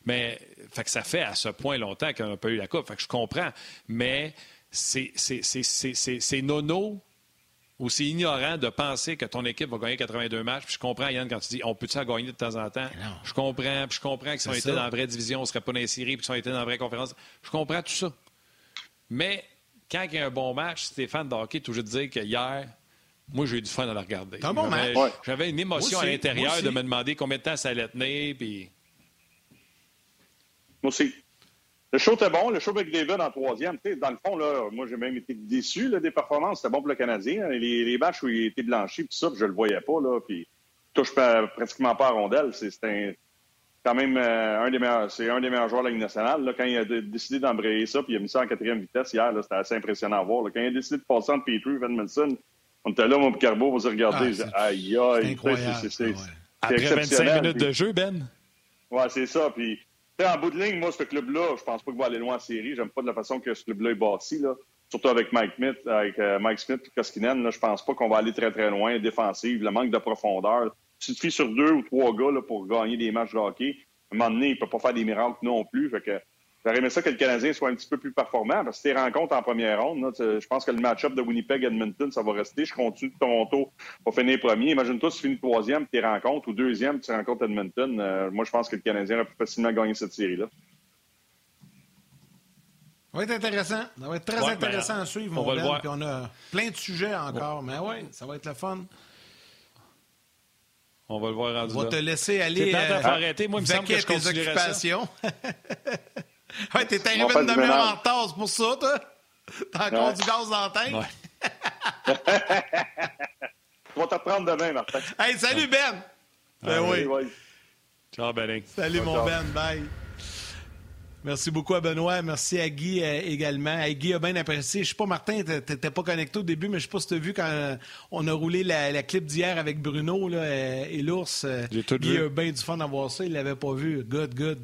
mais fait que ça fait à ce point longtemps qu'on n'a pas eu la Coupe. Fait que je comprends. Mais c'est nono ou c'est ignorant de penser que ton équipe va gagner 82 matchs. Puis je comprends, Yann, quand tu dis on peut-tu gagner de temps en temps? Je comprends. Puis je comprends que si on était dans la vraie division, on ne serait pas dans les séries. Puis si on était dans la vraie conférence. Je comprends tout ça. Mais quand il y a un bon match, Stéphane Hockey, toujours dire que hier, moi, j'ai eu du fun à la regarder. J'avais une émotion à l'intérieur de me demander combien de temps ça allait tenir. Puis... Moi aussi. Le show était bon. Le show avec David en troisième. dans le fond, là, moi, j'ai même été déçu des performances. C'était bon pour le Canadien. Les, les matchs où il était blanchi, puis ça, je le voyais pas. Là, puis touche pratiquement pas à rondelle. C'est quand même euh, un des meilleurs, c'est un des meilleurs joueurs de la Ligue nationale. Là, quand il a décidé d'embrayer ça, puis il a mis ça en quatrième vitesse hier, c'était assez impressionnant à voir. Quand il a décidé de passer entre Petrie et Van Melson, on était là, mon Carbo, vous regardez. Ah, aïe, aïe. C'est Après 25 minutes de jeu, Ben? Ouais, c'est ça. Puis, en bout de ligne, moi, ce club-là, je pense pas qu'il va aller loin en série. J'aime pas de la façon que ce club-là est bâti, là. Surtout avec Mike Smith, avec euh, Mike Smith et Koskinen, là, je pense pas qu'on va aller très, très loin. Défensive, le manque de profondeur. Si tu te fies sur deux ou trois gars là, pour gagner des matchs de hockey, à un moment donné, il peut pas faire des miracles non plus. Fait que J'aurais aimé ça que le Canadien soit un petit peu plus performant parce que tes rencontres en première ronde, je pense que le match-up de Winnipeg-Edmonton, ça va rester. Je continue de Toronto pour finir premier? Imagine-toi si tu finis troisième, tes rencontres, ou deuxième, tu rencontres Edmonton. Euh, moi, je pense que le Canadien aurait pu facilement gagner cette série-là. Ça va être intéressant. Ça va être très intéressant à suivre, mon on ben, Puis on a plein de sujets encore. Mais oui, ça va être le fun. On va le voir rendu On va te laisser aller. Euh, arrêter. Moi, il me semble que je tes occupations. Ouais, t'es arrivé une demi-heure en retard, c'est pour ça, toi? T'as encore du gaz dans la tête? Ouais. On va te reprendre demain, Martin. Hey, salut, Ben! Ben oui. Ciao, Ben. Salut, mon Ben. Bye. Merci beaucoup à Benoît. Merci à Guy euh, également. Guy a bien apprécié. Je sais pas, Martin, t'étais pas connecté au début, mais je sais pas si t'as vu quand euh, on a roulé la, clip d'hier avec Bruno là, euh, et l'ours. Guy a bien du fun à voir ça. Il l'avait pas vu. Good, good.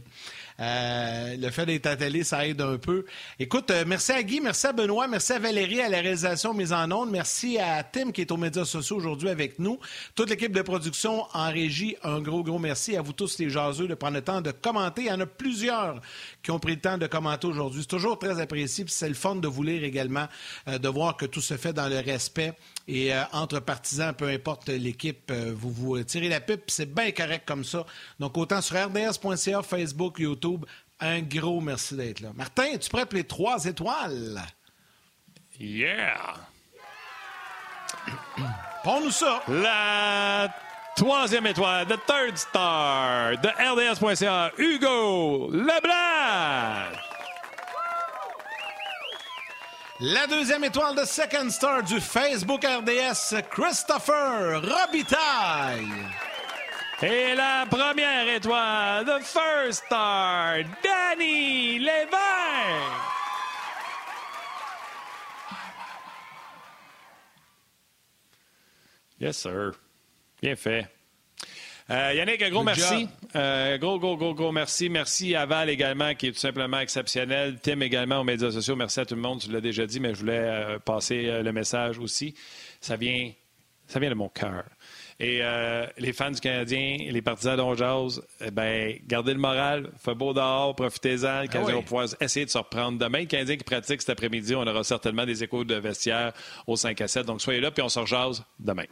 Euh, le fait d'être attelé, ça aide un peu. Écoute, euh, merci à Guy, merci à Benoît, merci à Valérie à la réalisation mise en onde, merci à Tim qui est aux médias sociaux aujourd'hui avec nous. Toute l'équipe de production en régie, un gros, gros merci à vous tous les jaseux de prendre le temps de commenter. Il y en a plusieurs qui ont pris le temps de commenter aujourd'hui. C'est toujours très apprécié, c'est le fun de vous lire également, euh, de voir que tout se fait dans le respect et entre partisans, peu importe l'équipe, vous vous tirez la pipe, c'est bien correct comme ça. Donc autant sur rds.ca, Facebook, YouTube, un gros merci d'être là. Martin, es-tu prêt pour les trois étoiles? Yeah! Prends-nous ça! La troisième étoile, the third star de RDS.ca, Hugo Leblanc! La deuxième étoile de Second Star du Facebook RDS, Christopher Robitaille. Et la première étoile, The First Star, Danny Lévin. Yes, sir. Bien fait. Euh, Yannick, un gros merci. Euh, gros, gros, gros, gros merci. Merci à Val également, qui est tout simplement exceptionnel. Tim également aux médias sociaux. Merci à tout le monde. Tu l'as déjà dit, mais je voulais euh, passer le message aussi. Ça vient, ça vient de mon cœur. Et les fans du Canadien, les partisans d'Onjaz, eh ben, gardez le moral, fait beau dehors, profitez-en. Le Canadien ah va pouvoir essayer de se reprendre demain. Le Canadien qui pratique cet après-midi, on aura certainement des échos de vestiaire au 5 à 7. Donc soyez là, puis on se rejase demain.